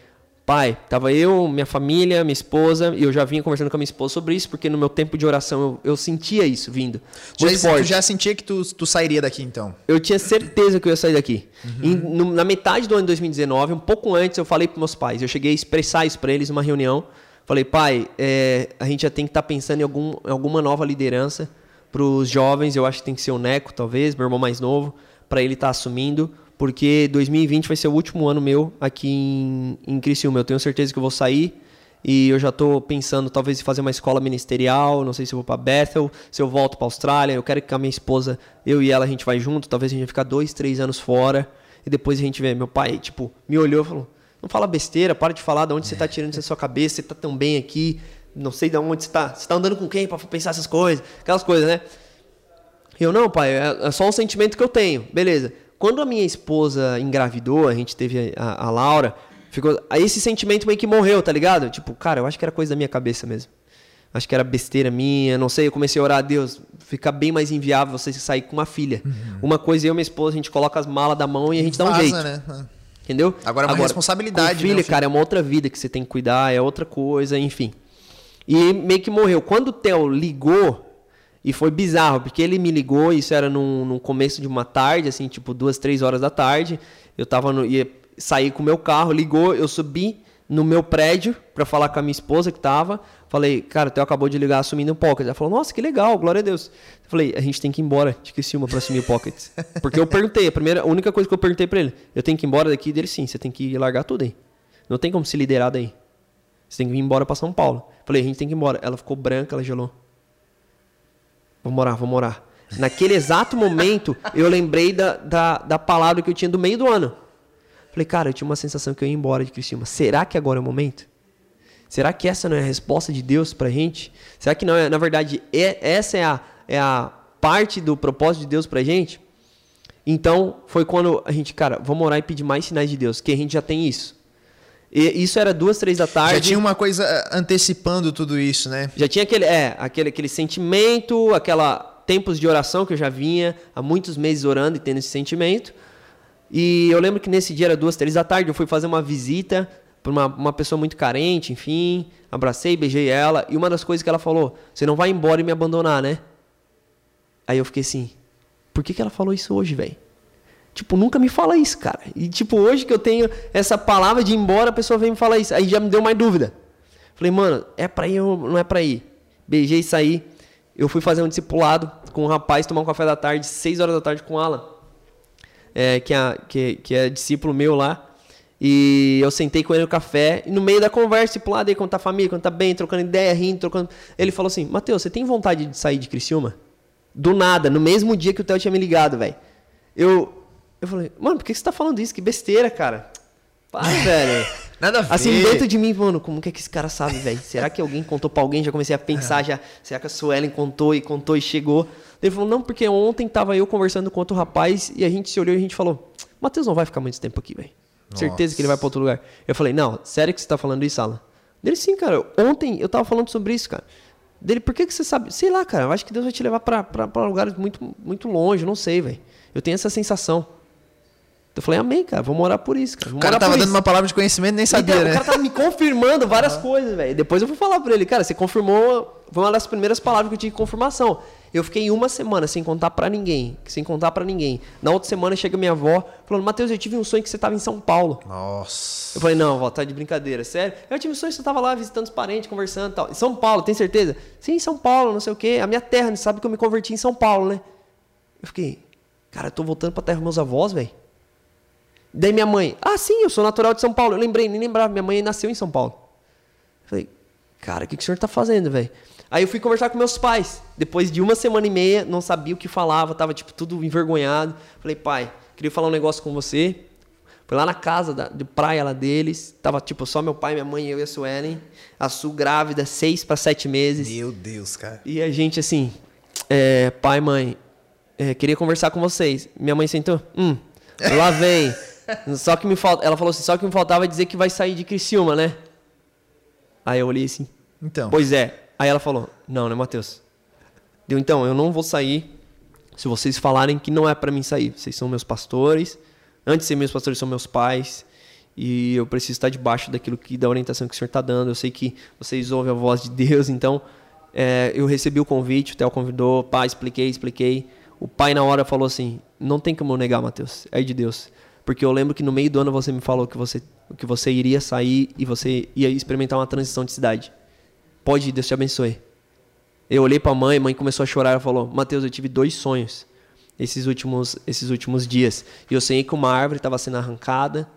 S2: Pai, tava eu, minha família, minha esposa, e eu já vinha conversando com a minha esposa sobre isso, porque no meu tempo de oração eu, eu sentia isso vindo.
S1: Muito já, forte. Tu já sentia que tu, tu sairia daqui então?
S2: Eu tinha certeza que eu ia sair daqui. Uhum. E, no, na metade do ano de 2019, um pouco antes, eu falei para meus pais, eu cheguei a expressar isso para eles numa reunião. Falei, pai, é, a gente já tem que estar tá pensando em, algum, em alguma nova liderança para os jovens. Eu acho que tem que ser o Neco, talvez, meu irmão mais novo, para ele estar tá assumindo porque 2020 vai ser o último ano meu aqui em, em Criciúma. Eu tenho certeza que eu vou sair E eu já estou pensando talvez em fazer uma escola ministerial, não sei se eu vou para Bethel, se eu volto para Austrália. Eu quero que a minha esposa, eu e ela, a gente vai junto. Talvez a gente vai ficar dois, três anos fora. E depois a gente vê. Meu pai, tipo, me olhou e falou: Não fala besteira, para de falar de onde você está tirando isso da sua cabeça, você está tão bem aqui. Não sei de onde você está. Você está andando com quem para pensar essas coisas? Aquelas coisas, né? Eu, não, pai, é, é só um sentimento que eu tenho. Beleza. Quando a minha esposa engravidou, a gente teve a, a Laura, ficou. Aí esse sentimento meio que morreu, tá ligado? Tipo, cara, eu acho que era coisa da minha cabeça mesmo. Acho que era besteira minha, não sei. Eu comecei a orar a Deus, fica bem mais inviável você sair com uma filha. Uhum. Uma coisa eu e minha esposa, a gente coloca as malas da mão e a gente Vaza, dá um jeito. Né? Entendeu?
S1: Agora é uma Agora, responsabilidade.
S2: Filha, né, cara, é uma outra vida que você tem que cuidar, é outra coisa, enfim. E meio que morreu. Quando o Theo ligou, e foi bizarro, porque ele me ligou, isso era no, no começo de uma tarde, assim, tipo duas, três horas da tarde. Eu tava no, ia sair com o meu carro, ligou, eu subi no meu prédio para falar com a minha esposa que tava. Falei, cara, o Theo acabou de ligar assumindo o Pocket. Ela falou, nossa, que legal, glória a Deus. Eu falei, a gente tem que ir embora de Criciúma para assumir o Pocket. Porque eu perguntei, a primeira, a única coisa que eu perguntei para ele, eu tenho que ir embora daqui dele sim, você tem que largar tudo aí. Não tem como se liderar daí. Você tem que vir embora para São Paulo. Falei, a gente tem que ir embora. Ela ficou branca, ela gelou. Vamos morar, vamos morar. Naquele exato momento, eu lembrei da, da, da palavra que eu tinha do meio do ano. Falei, cara, eu tinha uma sensação que eu ia embora de Cristina. Será que agora é o momento? Será que essa não é a resposta de Deus pra gente? Será que não é, na verdade, é, essa é a, é a parte do propósito de Deus pra gente? Então, foi quando a gente, cara, vamos orar e pedir mais sinais de Deus, que a gente já tem isso. E isso era duas, três da tarde. Já
S1: tinha uma coisa eh, antecipando tudo isso, né?
S2: Já tinha aquele, é, aquele, aquele sentimento, aquela tempos de oração que eu já vinha há muitos meses orando e tendo esse sentimento. E eu lembro que nesse dia era duas, três da tarde, eu fui fazer uma visita para uma, uma pessoa muito carente, enfim, abracei, beijei ela e uma das coisas que ela falou, você não vai embora e me abandonar, né? Aí eu fiquei assim, por que, que ela falou isso hoje, velho? Tipo, nunca me fala isso, cara. E tipo, hoje que eu tenho essa palavra de ir embora, a pessoa vem me falar isso. Aí já me deu mais dúvida. Falei, mano, é pra ir ou não é pra ir? Beijei e saí. Eu fui fazer um discipulado com um rapaz, tomar um café da tarde, 6 horas da tarde com o Alan. É, que, é, que, que é discípulo meu lá. E eu sentei com ele no café, e no meio da conversa, discipulado, aí quando tá família, quando tá bem, trocando ideia, rindo, trocando. Ele falou assim: Matheus, você tem vontade de sair de Criciúma? Do nada, no mesmo dia que o Theo tinha me ligado, velho. Eu, eu falei, mano, por que você tá falando isso? Que besteira, cara. Para, velho.
S1: Nada a ver.
S2: Assim, dentro de mim, mano, como que, é que esse cara sabe, velho? Será que alguém contou pra alguém? Já comecei a pensar, é. já. Será que a Suelen contou e contou e chegou? Ele falou, não, porque ontem tava eu conversando com outro rapaz e a gente se olhou e a gente falou, Matheus não vai ficar muito tempo aqui, velho. Certeza que ele vai pra outro lugar. Eu falei, não, sério que você tá falando isso, Alan? Dele, sim, cara. Ontem eu tava falando sobre isso, cara. Dele, por que, que você sabe? Sei lá, cara. Eu acho que Deus vai te levar pra, pra, pra lugares muito, muito longe, não sei, velho. Eu tenho essa sensação. Eu falei, amém, cara, vamos orar por isso, cara.
S1: o cara tava dando isso. uma palavra de conhecimento nem sabia, então, né?
S2: O cara tava me confirmando várias uhum. coisas, velho. Depois eu fui falar pra ele, cara, você confirmou. Foi uma das primeiras palavras que eu tive confirmação. Eu fiquei uma semana sem contar para ninguém, sem contar para ninguém. Na outra semana chega minha avó falando: Matheus, eu tive um sonho que você tava em São Paulo.
S1: Nossa.
S2: Eu falei: Não, avó, tá de brincadeira, sério? Eu tive um sonho que você tava lá visitando os parentes, conversando e tal. Em São Paulo, tem certeza? Sim, em São Paulo, não sei o quê. A minha terra, sabe que eu me converti em São Paulo, né? Eu fiquei: Cara, eu tô voltando pra terra dos meus avós, velho. Daí minha mãe, ah, sim, eu sou natural de São Paulo. Eu lembrei, nem lembrava, minha mãe nasceu em São Paulo. Eu falei, cara, o que, que o senhor tá fazendo, velho? Aí eu fui conversar com meus pais. Depois de uma semana e meia, não sabia o que falava, tava tipo tudo envergonhado. Falei, pai, queria falar um negócio com você. Foi lá na casa da, de praia lá deles. Tava tipo só meu pai, minha mãe, eu e a Suelen. A Su grávida, seis para sete meses.
S1: Meu Deus, cara.
S2: E a gente assim, é, pai, mãe, é, queria conversar com vocês. Minha mãe sentou, hum, lá vem. Só que me falta. Ela falou assim: só que me faltava dizer que vai sair de Criciúma, né? Aí eu olhei assim.
S1: Então.
S2: Pois é. Aí ela falou: não, né, Matheus? Deu, então, eu não vou sair se vocês falarem que não é para mim sair. Vocês são meus pastores. Antes de ser meus pastores, são meus pais. E eu preciso estar debaixo daquilo que da orientação que o Senhor está dando. Eu sei que vocês ouvem a voz de Deus, então é, eu recebi o convite, o Theo convidou, pai, expliquei, expliquei. O pai na hora falou assim: não tem como eu negar, Matheus, é de Deus. Porque eu lembro que no meio do ano você me falou que você, que você iria sair e você ia experimentar uma transição de cidade. Pode Deus te abençoe. Eu olhei para a mãe, a mãe começou a chorar e falou: Mateus, eu tive dois sonhos esses últimos, esses últimos dias. E eu sonhei que uma árvore estava sendo arrancada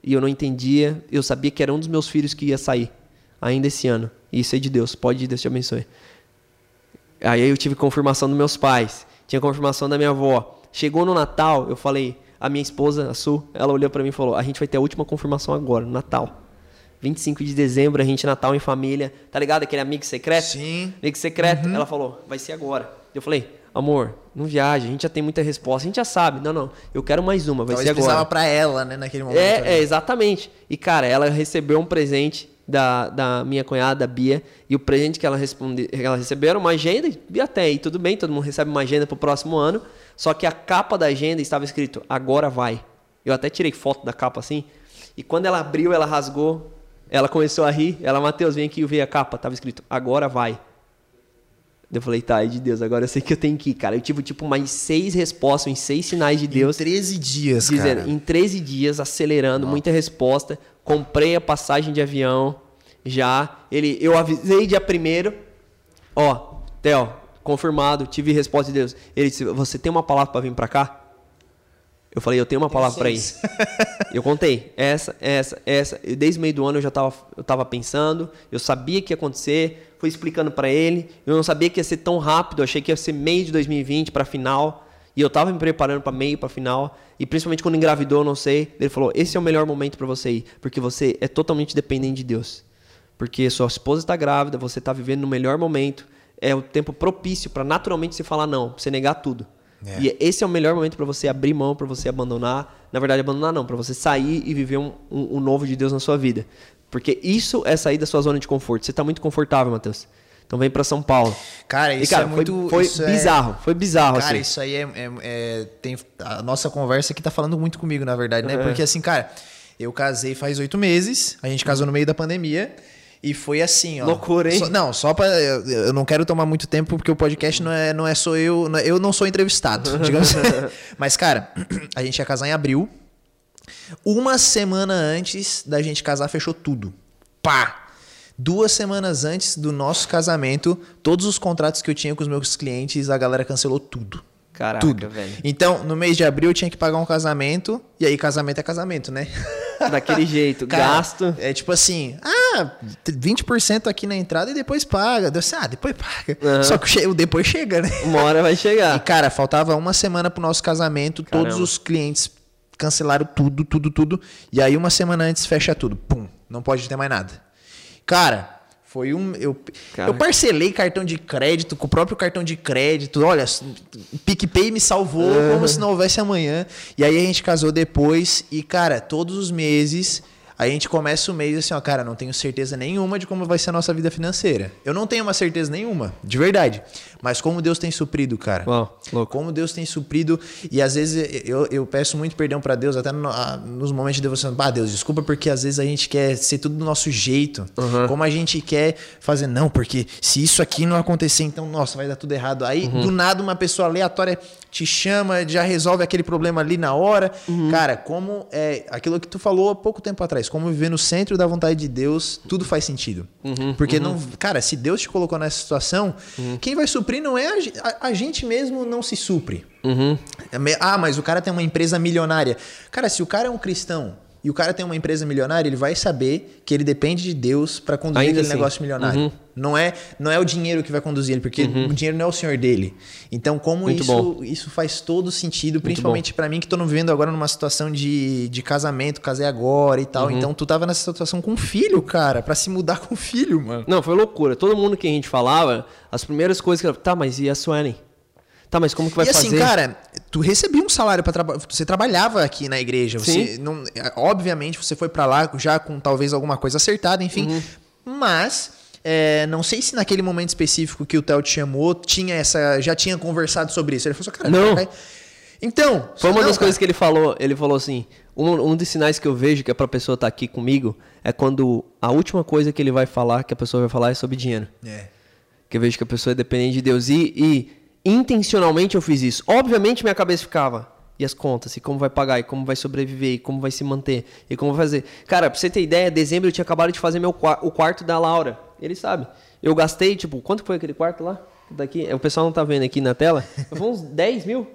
S2: e eu não entendia. Eu sabia que era um dos meus filhos que ia sair. ainda esse ano. Isso é de Deus, pode Deus te abençoe. Aí eu tive confirmação dos meus pais, tinha confirmação da minha avó. Chegou no Natal, eu falei, a minha esposa, a Su, ela olhou para mim e falou: "A gente vai ter a última confirmação agora, no Natal". 25 de dezembro, a gente Natal em família. Tá ligado aquele amigo secreto?
S1: Sim.
S2: Amigo secreto. Uhum. Ela falou: "Vai ser agora". Eu falei: "Amor, não viaja, a gente já tem muita resposta, a gente já sabe". Não, não. Eu quero mais uma, vai Talvez ser agora. precisava
S1: para ela, né, naquele momento.
S2: É, é, exatamente. E cara, ela recebeu um presente da, da minha cunhada, Bia, e o presente que ela, responde, ela recebeu era uma agenda, e até aí tudo bem, todo mundo recebe uma agenda pro próximo ano, só que a capa da agenda estava escrito, agora vai. Eu até tirei foto da capa assim, e quando ela abriu, ela rasgou, ela começou a rir, ela, Matheus, vem aqui ver a capa, tava escrito, agora vai. Eu falei, tá, é de Deus, agora eu sei que eu tenho que ir, cara. Eu tive, tipo, mais seis respostas, em seis sinais de Deus.
S1: Em 13 dias, dizendo, cara.
S2: Em 13 dias, acelerando, muita resposta. Comprei a passagem de avião já. Ele, eu avisei dia primeiro. Ó, Theo, confirmado, tive resposta de Deus. Ele disse: Você tem uma palavra para vir para cá? Eu falei, eu tenho uma palavra para ir. eu contei. Essa, essa, essa. Desde o meio do ano eu já estava eu tava pensando, eu sabia que ia acontecer, fui explicando para ele. Eu não sabia que ia ser tão rápido, eu achei que ia ser meio de 2020 para final. E eu estava me preparando para meio, para final. E principalmente quando engravidou, não sei. Ele falou: esse é o melhor momento para você ir, porque você é totalmente dependente de Deus. Porque sua esposa está grávida, você está vivendo no melhor momento. É o tempo propício para naturalmente você falar não, você negar tudo. É. E esse é o melhor momento para você abrir mão, para você abandonar. Na verdade, abandonar não, para você sair e viver um, um, um, novo de Deus na sua vida. Porque isso é sair da sua zona de conforto. Você está muito confortável, Matheus. Então vem para São Paulo.
S1: Cara, isso e, cara, é muito.
S2: Foi, foi é bizarro, é... foi bizarro.
S1: Cara,
S2: assim.
S1: isso aí é, é, é, Tem a nossa conversa aqui tá falando muito comigo, na verdade, né? É. Porque assim, cara, eu casei faz oito meses, a gente casou no meio da pandemia. E foi assim, ó.
S2: Loucura, hein?
S1: Só, não, só pra. Eu, eu, não quero tomar muito tempo, porque o podcast não é, não é só eu. Não é, eu não sou entrevistado, digamos assim. Mas, cara, a gente ia casar em abril. Uma semana antes da gente casar, fechou tudo. Pá! Duas semanas antes do nosso casamento, todos os contratos que eu tinha com os meus clientes, a galera cancelou tudo.
S2: Caraca, tudo. velho.
S1: Então, no mês de abril eu tinha que pagar um casamento, e aí casamento é casamento, né?
S2: Daquele jeito, Cara, gasto.
S1: É tipo assim, ah, 20% aqui na entrada e depois paga. Deu assim, ah, depois paga. Uhum. Só que o depois chega, né?
S2: Uma hora vai chegar.
S1: E, cara, faltava uma semana pro nosso casamento, Caramba. todos os clientes cancelaram tudo, tudo, tudo. E aí uma semana antes fecha tudo. Pum, não pode ter mais nada. Cara, foi um. Eu, eu parcelei cartão de crédito com o próprio cartão de crédito. Olha, PicPay me salvou uhum. como se não houvesse amanhã. E aí a gente casou depois. E, cara, todos os meses a gente começa o mês assim, ó, cara, não tenho certeza nenhuma de como vai ser a nossa vida financeira. Eu não tenho uma certeza nenhuma, de verdade. Mas como Deus tem suprido, cara.
S2: Uau, louco.
S1: Como Deus tem suprido. E às vezes eu, eu peço muito perdão para Deus, até no, nos momentos de devoção. Ah, Deus, desculpa, porque às vezes a gente quer ser tudo do nosso jeito. Uhum. Como a gente quer fazer, não, porque se isso aqui não acontecer, então, nossa, vai dar tudo errado. Aí, uhum. do nada, uma pessoa aleatória te chama, já resolve aquele problema ali na hora. Uhum. Cara, como é aquilo que tu falou há pouco tempo atrás, como viver no centro da vontade de Deus, tudo faz sentido. Uhum, Porque uhum. não, cara, se Deus te colocou nessa situação, uhum. quem vai suprir não é a, a, a, gente mesmo não se supre. Uhum. É ah, mas o cara tem uma empresa milionária. Cara, se o cara é um cristão, e o cara tem uma empresa milionária, ele vai saber que ele depende de Deus para conduzir Ainda aquele assim. negócio milionário. Uhum. Não é não é o dinheiro que vai conduzir ele, porque uhum. o dinheiro não é o senhor dele. Então, como isso, isso faz todo sentido, principalmente para mim que tô vivendo agora numa situação de, de casamento, casei agora e tal. Uhum. Então, tu tava nessa situação com um filho, cara, para se mudar com o filho, mano.
S2: Não, foi loucura. Todo mundo que a gente falava, as primeiras coisas que. Tá, mas e a Suelen? Tá, mas como que vai
S1: e
S2: assim,
S1: fazer? E assim, cara, tu recebia um salário para trabalhar, você trabalhava aqui na igreja, você Sim. não, obviamente você foi para lá já com talvez alguma coisa acertada, enfim, uhum. mas é, não sei se naquele momento específico que o Theo te chamou, tinha essa, já tinha conversado sobre isso. Ele falou assim, cara,
S2: não.
S1: Cara, então,
S2: foi uma não, das cara. coisas que ele falou. Ele falou assim: um, um dos sinais que eu vejo que é pra pessoa estar tá aqui comigo é quando a última coisa que ele vai falar, que a pessoa vai falar, é sobre dinheiro. É. Que eu vejo que a pessoa é dependente de Deus. E, e intencionalmente eu fiz isso. Obviamente minha cabeça ficava. E as contas, e como vai pagar, e como vai sobreviver, e como vai se manter, e como vai fazer. Cara, pra você ter ideia, dezembro eu tinha acabado de fazer meu, o quarto da Laura. Ele sabe. Eu gastei, tipo, quanto foi aquele quarto lá? Daqui, o pessoal não tá vendo aqui na tela. Foi uns 10 mil?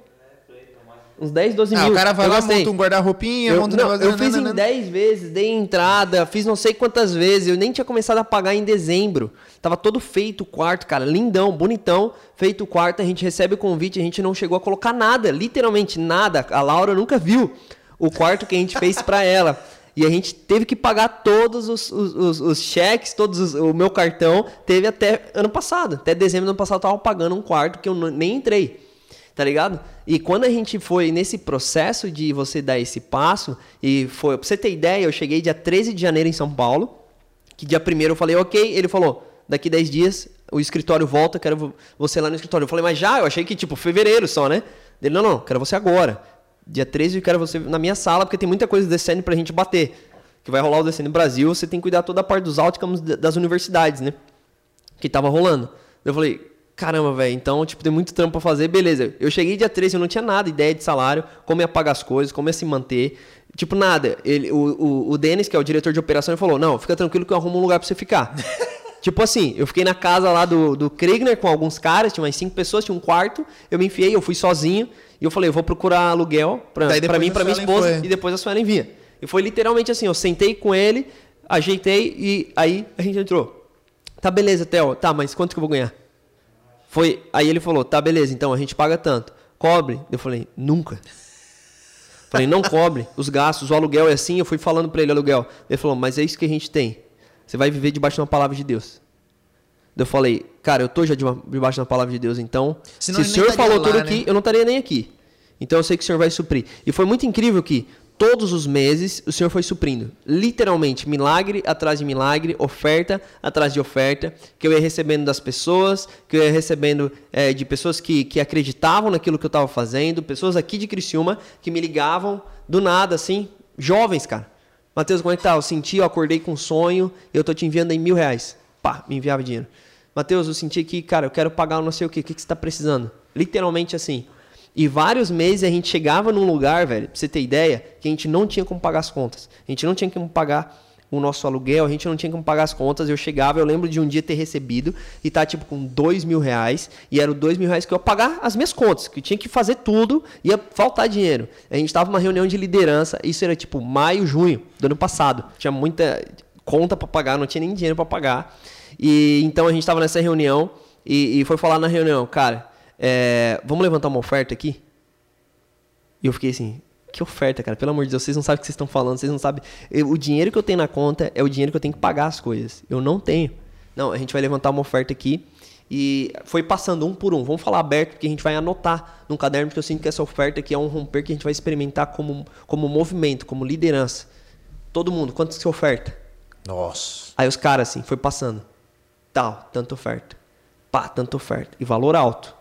S2: Uns 10, 12
S1: ah,
S2: mil.
S1: o cara vai eu lá, gostei. monta um guarda-roupinha, monta
S2: um negócio... Eu fiz em 10 vezes, dei entrada, fiz não sei quantas vezes. Eu nem tinha começado a pagar em dezembro. Tava todo feito o quarto, cara. Lindão, bonitão. Feito o quarto, a gente recebe o convite, a gente não chegou a colocar nada. Literalmente nada. A Laura nunca viu o quarto que a gente fez para ela. E a gente teve que pagar todos os, os, os, os cheques, todos os, o meu cartão. Teve até ano passado. Até dezembro do ano passado eu tava pagando um quarto que eu nem entrei tá ligado? E quando a gente foi nesse processo de você dar esse passo, e foi, pra você ter ideia, eu cheguei dia 13 de janeiro em São Paulo, que dia 1 eu falei, ok, ele falou, daqui 10 dias o escritório volta, quero você lá no escritório. Eu falei, mas já? Eu achei que tipo fevereiro só, né? Ele, não, não, quero você agora. Dia 13 eu quero você na minha sala, porque tem muita coisa descendo pra gente bater. Que vai rolar o no Brasil, você tem que cuidar toda a parte dos outcomes das universidades, né? Que tava rolando. Eu falei, caramba, velho, então, tipo, tem muito trampo pra fazer, beleza. Eu cheguei dia 13, eu não tinha nada, ideia de salário, como ia pagar as coisas, como ia se manter. Tipo, nada. Ele, o, o, o Denis, que é o diretor de operação, ele falou: Não, fica tranquilo que eu arrumo um lugar pra você ficar. tipo assim, eu fiquei na casa lá do, do Kriegner com alguns caras, tinha umas cinco pessoas, tinha um quarto, eu me enfiei, eu fui sozinho, e eu falei: Eu vou procurar aluguel pra, pra mim, pra minha esposa, foi. e depois a Suelen vinha. E foi literalmente assim: eu sentei com ele, ajeitei, e aí a gente entrou. Tá, beleza, Theo, tá, mas quanto que eu vou ganhar? Foi, aí ele falou, tá, beleza, então a gente paga tanto. Cobre? Eu falei, nunca. Falei, não cobre os gastos, o aluguel é assim. Eu fui falando para ele, aluguel. Ele falou, mas é isso que a gente tem. Você vai viver debaixo de uma palavra de Deus. Eu falei, cara, eu tô já debaixo da palavra de Deus, então. Senão se o senhor falou lá, tudo né? aqui, eu não estaria nem aqui. Então eu sei que o senhor vai suprir. E foi muito incrível que todos os meses o Senhor foi suprindo. Literalmente, milagre atrás de milagre, oferta atrás de oferta, que eu ia recebendo das pessoas, que eu ia recebendo é, de pessoas que, que acreditavam naquilo que eu estava fazendo, pessoas aqui de Criciúma que me ligavam do nada, assim, jovens, cara. Mateus, como é que tá? Eu senti, eu acordei com um sonho, eu tô te enviando em mil reais. Pá, me enviava dinheiro. Mateus, eu senti que, cara, eu quero pagar não sei o quê, o que, que você está precisando? Literalmente assim. E vários meses a gente chegava num lugar, velho, pra você ter ideia, que a gente não tinha como pagar as contas. A gente não tinha como pagar o nosso aluguel, a gente não tinha como pagar as contas. Eu chegava, eu lembro de um dia ter recebido e tá tipo com dois mil reais. E era dois mil reais que eu ia pagar as minhas contas, que tinha que fazer tudo, ia faltar dinheiro. A gente tava numa reunião de liderança, isso era tipo maio, junho do ano passado. Tinha muita conta para pagar, não tinha nem dinheiro para pagar. E então a gente tava nessa reunião e, e foi falar na reunião, cara é, vamos levantar uma oferta aqui? E eu fiquei assim, que oferta, cara? Pelo amor de Deus, vocês não sabem o que vocês estão falando, vocês não sabem. Eu, o dinheiro que eu tenho na conta é o dinheiro que eu tenho que pagar as coisas. Eu não tenho. Não, a gente vai levantar uma oferta aqui. E foi passando um por um. Vamos falar aberto, porque a gente vai anotar num caderno, porque eu sinto que essa oferta aqui é um romper que a gente vai experimentar como, como movimento, como liderança. Todo mundo, quanto que oferta?
S1: Nossa.
S2: Aí os caras, assim, foi passando. Tal, tanta oferta. Pá, tanta oferta. E valor alto.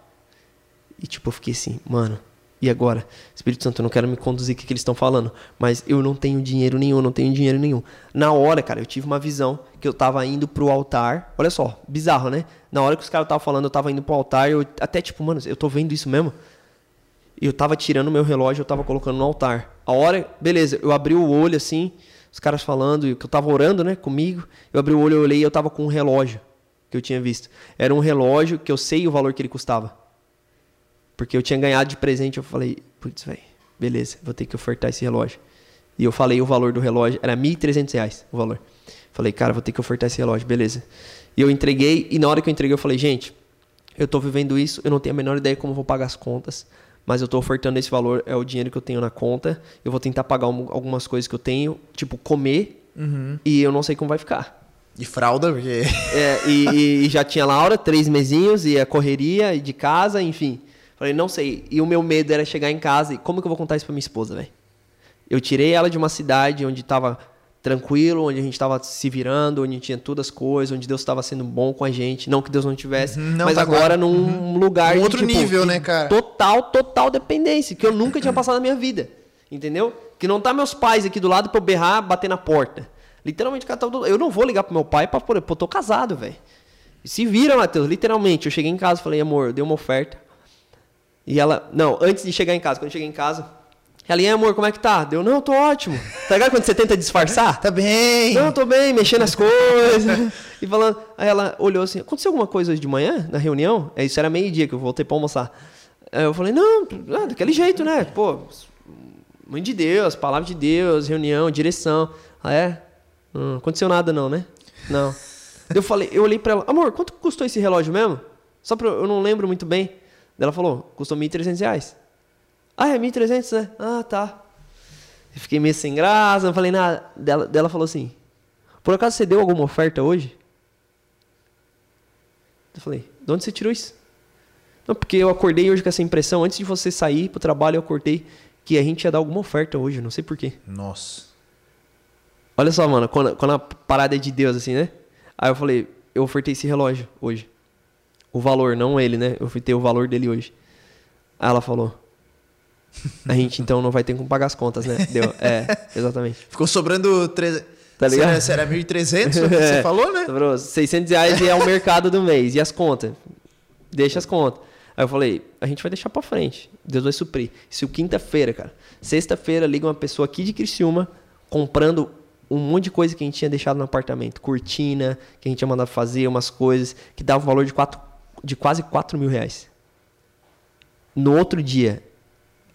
S2: E tipo, eu fiquei assim, mano, e agora? Espírito Santo, eu não quero me conduzir o que, que eles estão falando, mas eu não tenho dinheiro nenhum, não tenho dinheiro nenhum. Na hora, cara, eu tive uma visão que eu tava indo pro altar. Olha só, bizarro, né? Na hora que os caras estavam falando, eu tava indo pro altar, eu até tipo, mano, eu tô vendo isso mesmo? Eu tava tirando meu relógio, eu tava colocando no altar. A hora, beleza, eu abri o olho assim, os caras falando, que eu tava orando, né, comigo. Eu abri o olho, eu olhei e eu tava com um relógio que eu tinha visto. Era um relógio que eu sei o valor que ele custava. Porque eu tinha ganhado de presente, eu falei, putz, velho, beleza, vou ter que ofertar esse relógio. E eu falei o valor do relógio, era R$ 1.300 o valor. Falei, cara, vou ter que ofertar esse relógio, beleza. E eu entreguei, e na hora que eu entreguei, eu falei, gente, eu tô vivendo isso, eu não tenho a menor ideia como vou pagar as contas, mas eu tô ofertando esse valor, é o dinheiro que eu tenho na conta, eu vou tentar pagar um, algumas coisas que eu tenho, tipo, comer, uhum. e eu não sei como vai ficar.
S1: De fralda, porque.
S2: É, e, e, já tinha Laura, três mesinhos, e a correria, e de casa, enfim. Falei, não sei. E o meu medo era chegar em casa e como que eu vou contar isso pra minha esposa, velho? Eu tirei ela de uma cidade onde tava tranquilo, onde a gente tava se virando, onde tinha todas as coisas, onde Deus estava sendo bom com a gente. Não que Deus não tivesse, uhum, não, mas tá agora num uhum. lugar
S1: um outro de, tipo, nível, né, cara?
S2: Total, total dependência, que eu nunca tinha passado na minha vida. Entendeu? Que não tá meus pais aqui do lado pra eu berrar, bater na porta. Literalmente, cara, eu não vou ligar pro meu pai pra, pô, eu tô casado, velho. Se vira, Matheus, literalmente. Eu cheguei em casa e falei, amor, eu dei uma oferta. E ela, não, antes de chegar em casa, quando eu cheguei em casa, ela, e amor, como é que tá? Deu, não, tô ótimo. Tá ligado quando você tenta disfarçar?
S1: tá bem.
S2: Não, tô bem, mexendo as coisas. e falando, aí ela olhou assim, aconteceu alguma coisa hoje de manhã, na reunião? É, isso era meio-dia que eu voltei pra almoçar. Aí eu falei, não, ah, daquele jeito, né? Pô, mãe de Deus, palavra de Deus, reunião, direção. Ah, é? Não aconteceu nada não, né? Não. eu falei, eu olhei pra ela, amor, quanto custou esse relógio mesmo? Só pra, eu não lembro muito bem. Ela falou, custou 1.300 reais. Ah, é 1.300, né? Ah, tá. Eu fiquei meio sem graça, não falei nada. Dela, dela falou assim, por acaso você deu alguma oferta hoje? Eu falei, de onde você tirou isso? Não, porque eu acordei hoje com essa impressão, antes de você sair pro trabalho, eu acordei que a gente ia dar alguma oferta hoje, não sei porquê.
S1: Nossa.
S2: Olha só, mano, quando, quando a parada é de Deus, assim, né? Aí eu falei, eu ofertei esse relógio hoje. O valor, não ele, né? Eu ofertei o valor dele hoje. Aí ela falou, a gente então não vai ter como pagar as contas, né? Deu. É, exatamente.
S1: Ficou sobrando. Tre... Tá ligado? Se era 1.300, você é. falou, né?
S2: Sobrou 600 reais e é o mercado do mês. E as contas? Deixa as contas. Aí eu falei, a gente vai deixar pra frente. Deus vai suprir. Isso quinta-feira, cara. Sexta-feira liga uma pessoa aqui de Criciúma comprando um monte de coisa que a gente tinha deixado no apartamento. Cortina, que a gente tinha mandado fazer, umas coisas que dava um valor de, quatro, de quase 4 mil reais. No outro dia,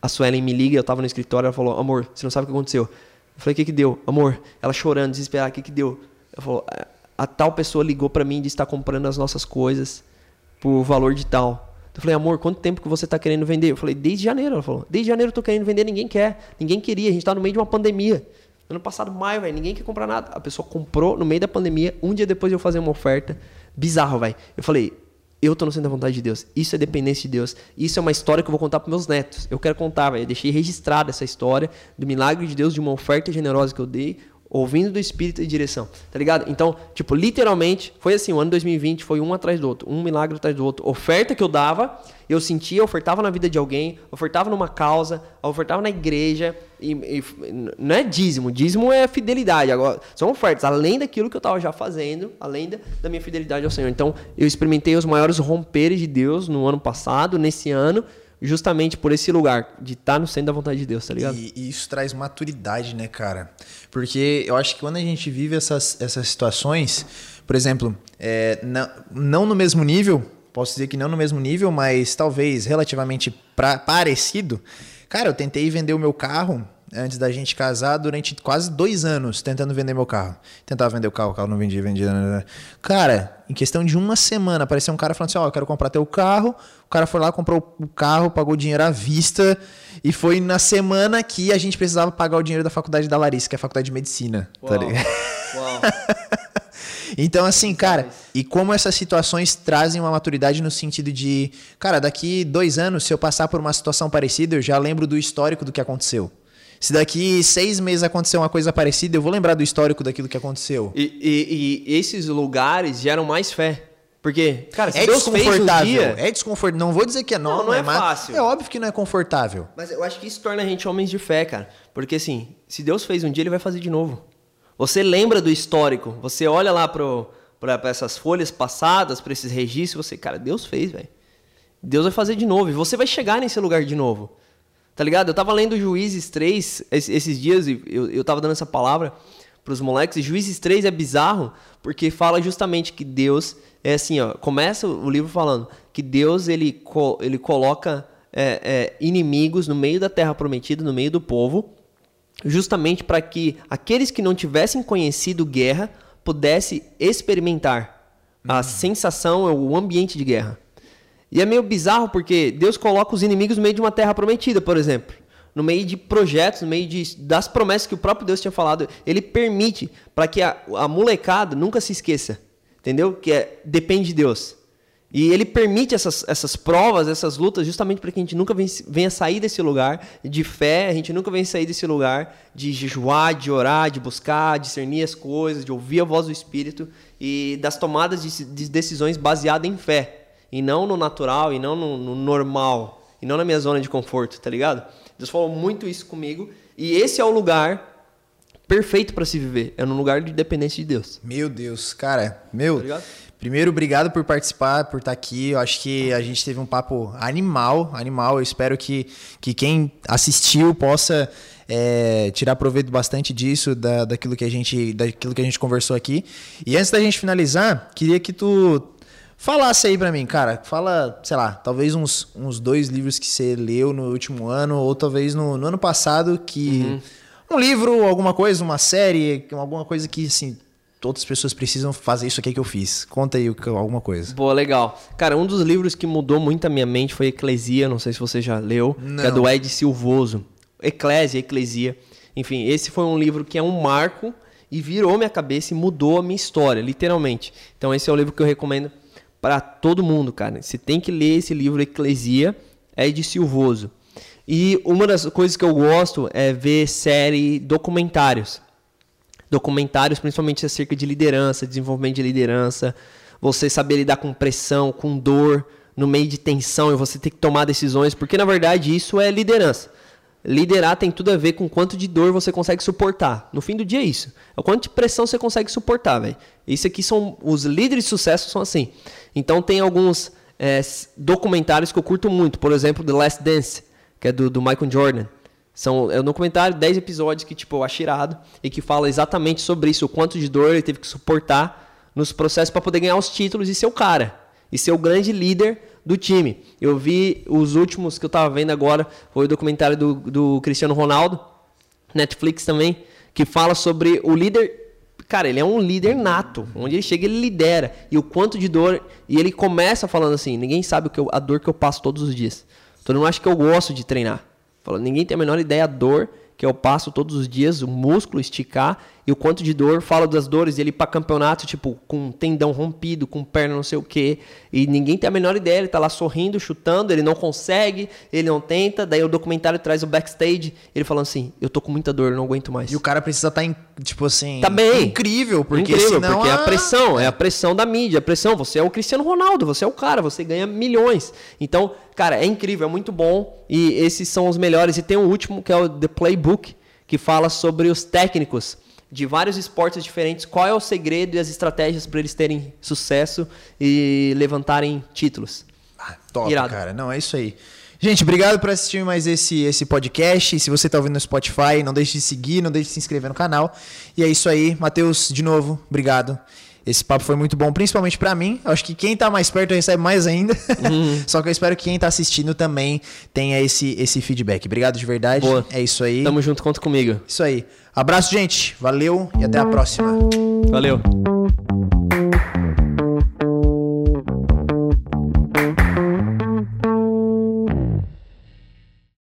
S2: a Suelen me liga, eu tava no escritório, ela falou, amor, você não sabe o que aconteceu. Eu falei, o que que deu? Amor, ela chorando, desesperada, o que que deu? Ela falou, a, a tal pessoa ligou para mim de estar comprando as nossas coisas por valor de tal. Eu falei, amor, quanto tempo que você está querendo vender? Eu falei, desde janeiro. Ela falou, desde janeiro eu tô querendo vender, ninguém quer. Ninguém queria, a gente está no meio de uma pandemia. Ano passado, maio, velho, ninguém quer comprar nada. A pessoa comprou no meio da pandemia, um dia depois eu fazer uma oferta. Bizarro, velho. Eu falei, eu tô no centro da vontade de Deus. Isso é dependência de Deus. Isso é uma história que eu vou contar para meus netos. Eu quero contar, velho. Eu deixei registrada essa história do milagre de Deus, de uma oferta generosa que eu dei, ouvindo do Espírito e direção. Tá ligado? Então, tipo, literalmente, foi assim, o ano 2020 foi um atrás do outro, um milagre atrás do outro. Oferta que eu dava, eu sentia, ofertava na vida de alguém, ofertava numa causa, ofertava na igreja. E, e, não é dízimo, dízimo é fidelidade. Agora, são ofertas, além daquilo que eu estava já fazendo, além da, da, minha fidelidade ao Senhor. Então, eu experimentei os maiores romperes de Deus no ano passado, nesse ano, justamente por esse lugar, de estar tá no centro da vontade de Deus, tá ligado?
S1: E, e, isso traz maturidade, né, cara? Porque eu acho que quando a gente vive essas, essas situações, por exemplo, é, não, não no mesmo nível, posso dizer que não no mesmo nível, mas talvez relativamente pra, parecido. Cara, eu tentei vender o meu carro antes da gente casar durante quase dois anos tentando vender meu carro. Tentava vender o carro, o carro não vendia, vendia. Né, né, né. Cara, em questão de uma semana, apareceu um cara falando assim: Ó, oh, eu quero comprar teu carro. O cara foi lá, comprou o carro, pagou o dinheiro à vista. E foi na semana que a gente precisava pagar o dinheiro da faculdade da Larissa, que é a faculdade de medicina. Tá Uau. Tá ligado? Uau. Então, assim, cara, e como essas situações trazem uma maturidade no sentido de, cara, daqui dois anos, se eu passar por uma situação parecida, eu já lembro do histórico do que aconteceu. Se daqui seis meses acontecer uma coisa parecida, eu vou lembrar do histórico daquilo que aconteceu.
S2: E, e, e esses lugares geram mais fé. Porque, cara, se
S1: é Deus desconfortável. Dia... É desconfortável. Não vou dizer que é não, não, não é, é fácil. É óbvio que não é confortável.
S2: Mas eu acho que isso torna a gente homens de fé, cara. Porque assim, se Deus fez um dia, ele vai fazer de novo. Você lembra do histórico, você olha lá para essas folhas passadas, para esses registros, você, cara, Deus fez, velho. Deus vai fazer de novo e você vai chegar nesse lugar de novo. Tá ligado? Eu tava lendo Juízes 3 esses dias e eu, eu tava dando essa palavra pros moleques. E Juízes 3 é bizarro porque fala justamente que Deus é assim, ó. Começa o livro falando que Deus ele, ele coloca é, é, inimigos no meio da terra prometida, no meio do povo, justamente para que aqueles que não tivessem conhecido guerra pudessem experimentar a uhum. sensação, o ambiente de guerra. E é meio bizarro porque Deus coloca os inimigos no meio de uma terra prometida, por exemplo. No meio de projetos, no meio de, das promessas que o próprio Deus tinha falado. Ele permite para que a, a molecada nunca se esqueça. Entendeu? Que é, depende de Deus. E ele permite essas, essas provas, essas lutas, justamente para que a gente nunca venha sair desse lugar de fé, a gente nunca venha sair desse lugar de jejuar, de orar, de buscar, discernir as coisas, de ouvir a voz do Espírito e das tomadas de, de decisões baseadas em fé, e não no natural, e não no, no normal, e não na minha zona de conforto, tá ligado? Deus falou muito isso comigo, e esse é o lugar perfeito para se viver, é no lugar de dependência de Deus.
S1: Meu Deus, cara, meu. Tá Primeiro, obrigado por participar, por estar aqui. Eu acho que a gente teve um papo animal, animal. Eu espero que, que quem assistiu possa é, tirar proveito bastante disso, da, daquilo, que a gente, daquilo que a gente conversou aqui. E antes da gente finalizar, queria que tu falasse aí para mim, cara, fala, sei lá, talvez uns, uns dois livros que você leu no último ano, ou talvez no, no ano passado, que. Uhum. Um livro, alguma coisa, uma série, alguma coisa que, assim, todas as pessoas precisam fazer isso aqui que eu fiz. Conta aí alguma coisa.
S2: Boa, legal. Cara, um dos livros que mudou muito a minha mente foi Eclesia, não sei se você já leu, não. que é do Ed Silvoso. Eclésia, Eclesia. Enfim, esse foi um livro que é um marco e virou minha cabeça e mudou a minha história, literalmente. Então esse é o livro que eu recomendo para todo mundo, cara. Você tem que ler esse livro Eclesia, é de Silvoso. E uma das coisas que eu gosto é ver série documentários. Documentários principalmente acerca de liderança, desenvolvimento de liderança, você saber lidar com pressão, com dor, no meio de tensão e você ter que tomar decisões, porque na verdade isso é liderança. Liderar tem tudo a ver com quanto de dor você consegue suportar. No fim do dia é isso. É o quanto de pressão você consegue suportar, velho. Isso aqui são os líderes de sucesso são assim. Então tem alguns é, documentários que eu curto muito. Por exemplo, The Last Dance, que é do, do Michael Jordan. São, é um documentário, 10 episódios que tipo, eu acho irado e que fala exatamente sobre isso, o quanto de dor ele teve que suportar nos processos para poder ganhar os títulos e ser o cara. E ser o grande líder do time. Eu vi os últimos que eu tava vendo agora, foi o documentário do, do Cristiano Ronaldo, Netflix também, que fala sobre o líder. Cara, ele é um líder nato. Onde ele chega, ele lidera. E o quanto de dor. E ele começa falando assim: ninguém sabe o que eu, a dor que eu passo todos os dias. Todo mundo acha que eu gosto de treinar. Falando, ninguém tem a menor ideia da dor que eu passo todos os dias, o músculo esticar e o quanto de dor. Falo das dores dele para campeonato, tipo, com tendão rompido, com perna não sei o quê. E ninguém tem a menor ideia. Ele tá lá sorrindo, chutando, ele não consegue, ele não tenta. Daí o documentário traz o backstage, ele falando assim: Eu tô com muita dor, não aguento mais.
S1: E o cara precisa estar, tá tipo assim.
S2: Tá bem.
S1: Incrível, porque
S2: incrível,
S1: senão.
S2: Porque a... é a pressão, é a pressão da mídia, a pressão. Você é o Cristiano Ronaldo, você é o cara, você ganha milhões. Então, cara, é incrível, é muito bom. E esses são os melhores. E tem o último, que é o The Playbook que fala sobre os técnicos de vários esportes diferentes, qual é o segredo e as estratégias para eles terem sucesso e levantarem títulos.
S1: Ah, top, Irado. cara. Não, é isso aí. Gente, obrigado por assistir mais esse, esse podcast. Se você está ouvindo no Spotify, não deixe de seguir, não deixe de se inscrever no canal. E é isso aí. Matheus, de novo, obrigado. Esse papo foi muito bom, principalmente para mim. Acho que quem tá mais perto recebe mais ainda. Uhum. Só que eu espero que quem tá assistindo também tenha esse, esse feedback. Obrigado de verdade. Boa. É isso aí.
S2: Tamo junto, conta comigo.
S1: Isso aí. Abraço, gente. Valeu e até a próxima.
S2: Valeu.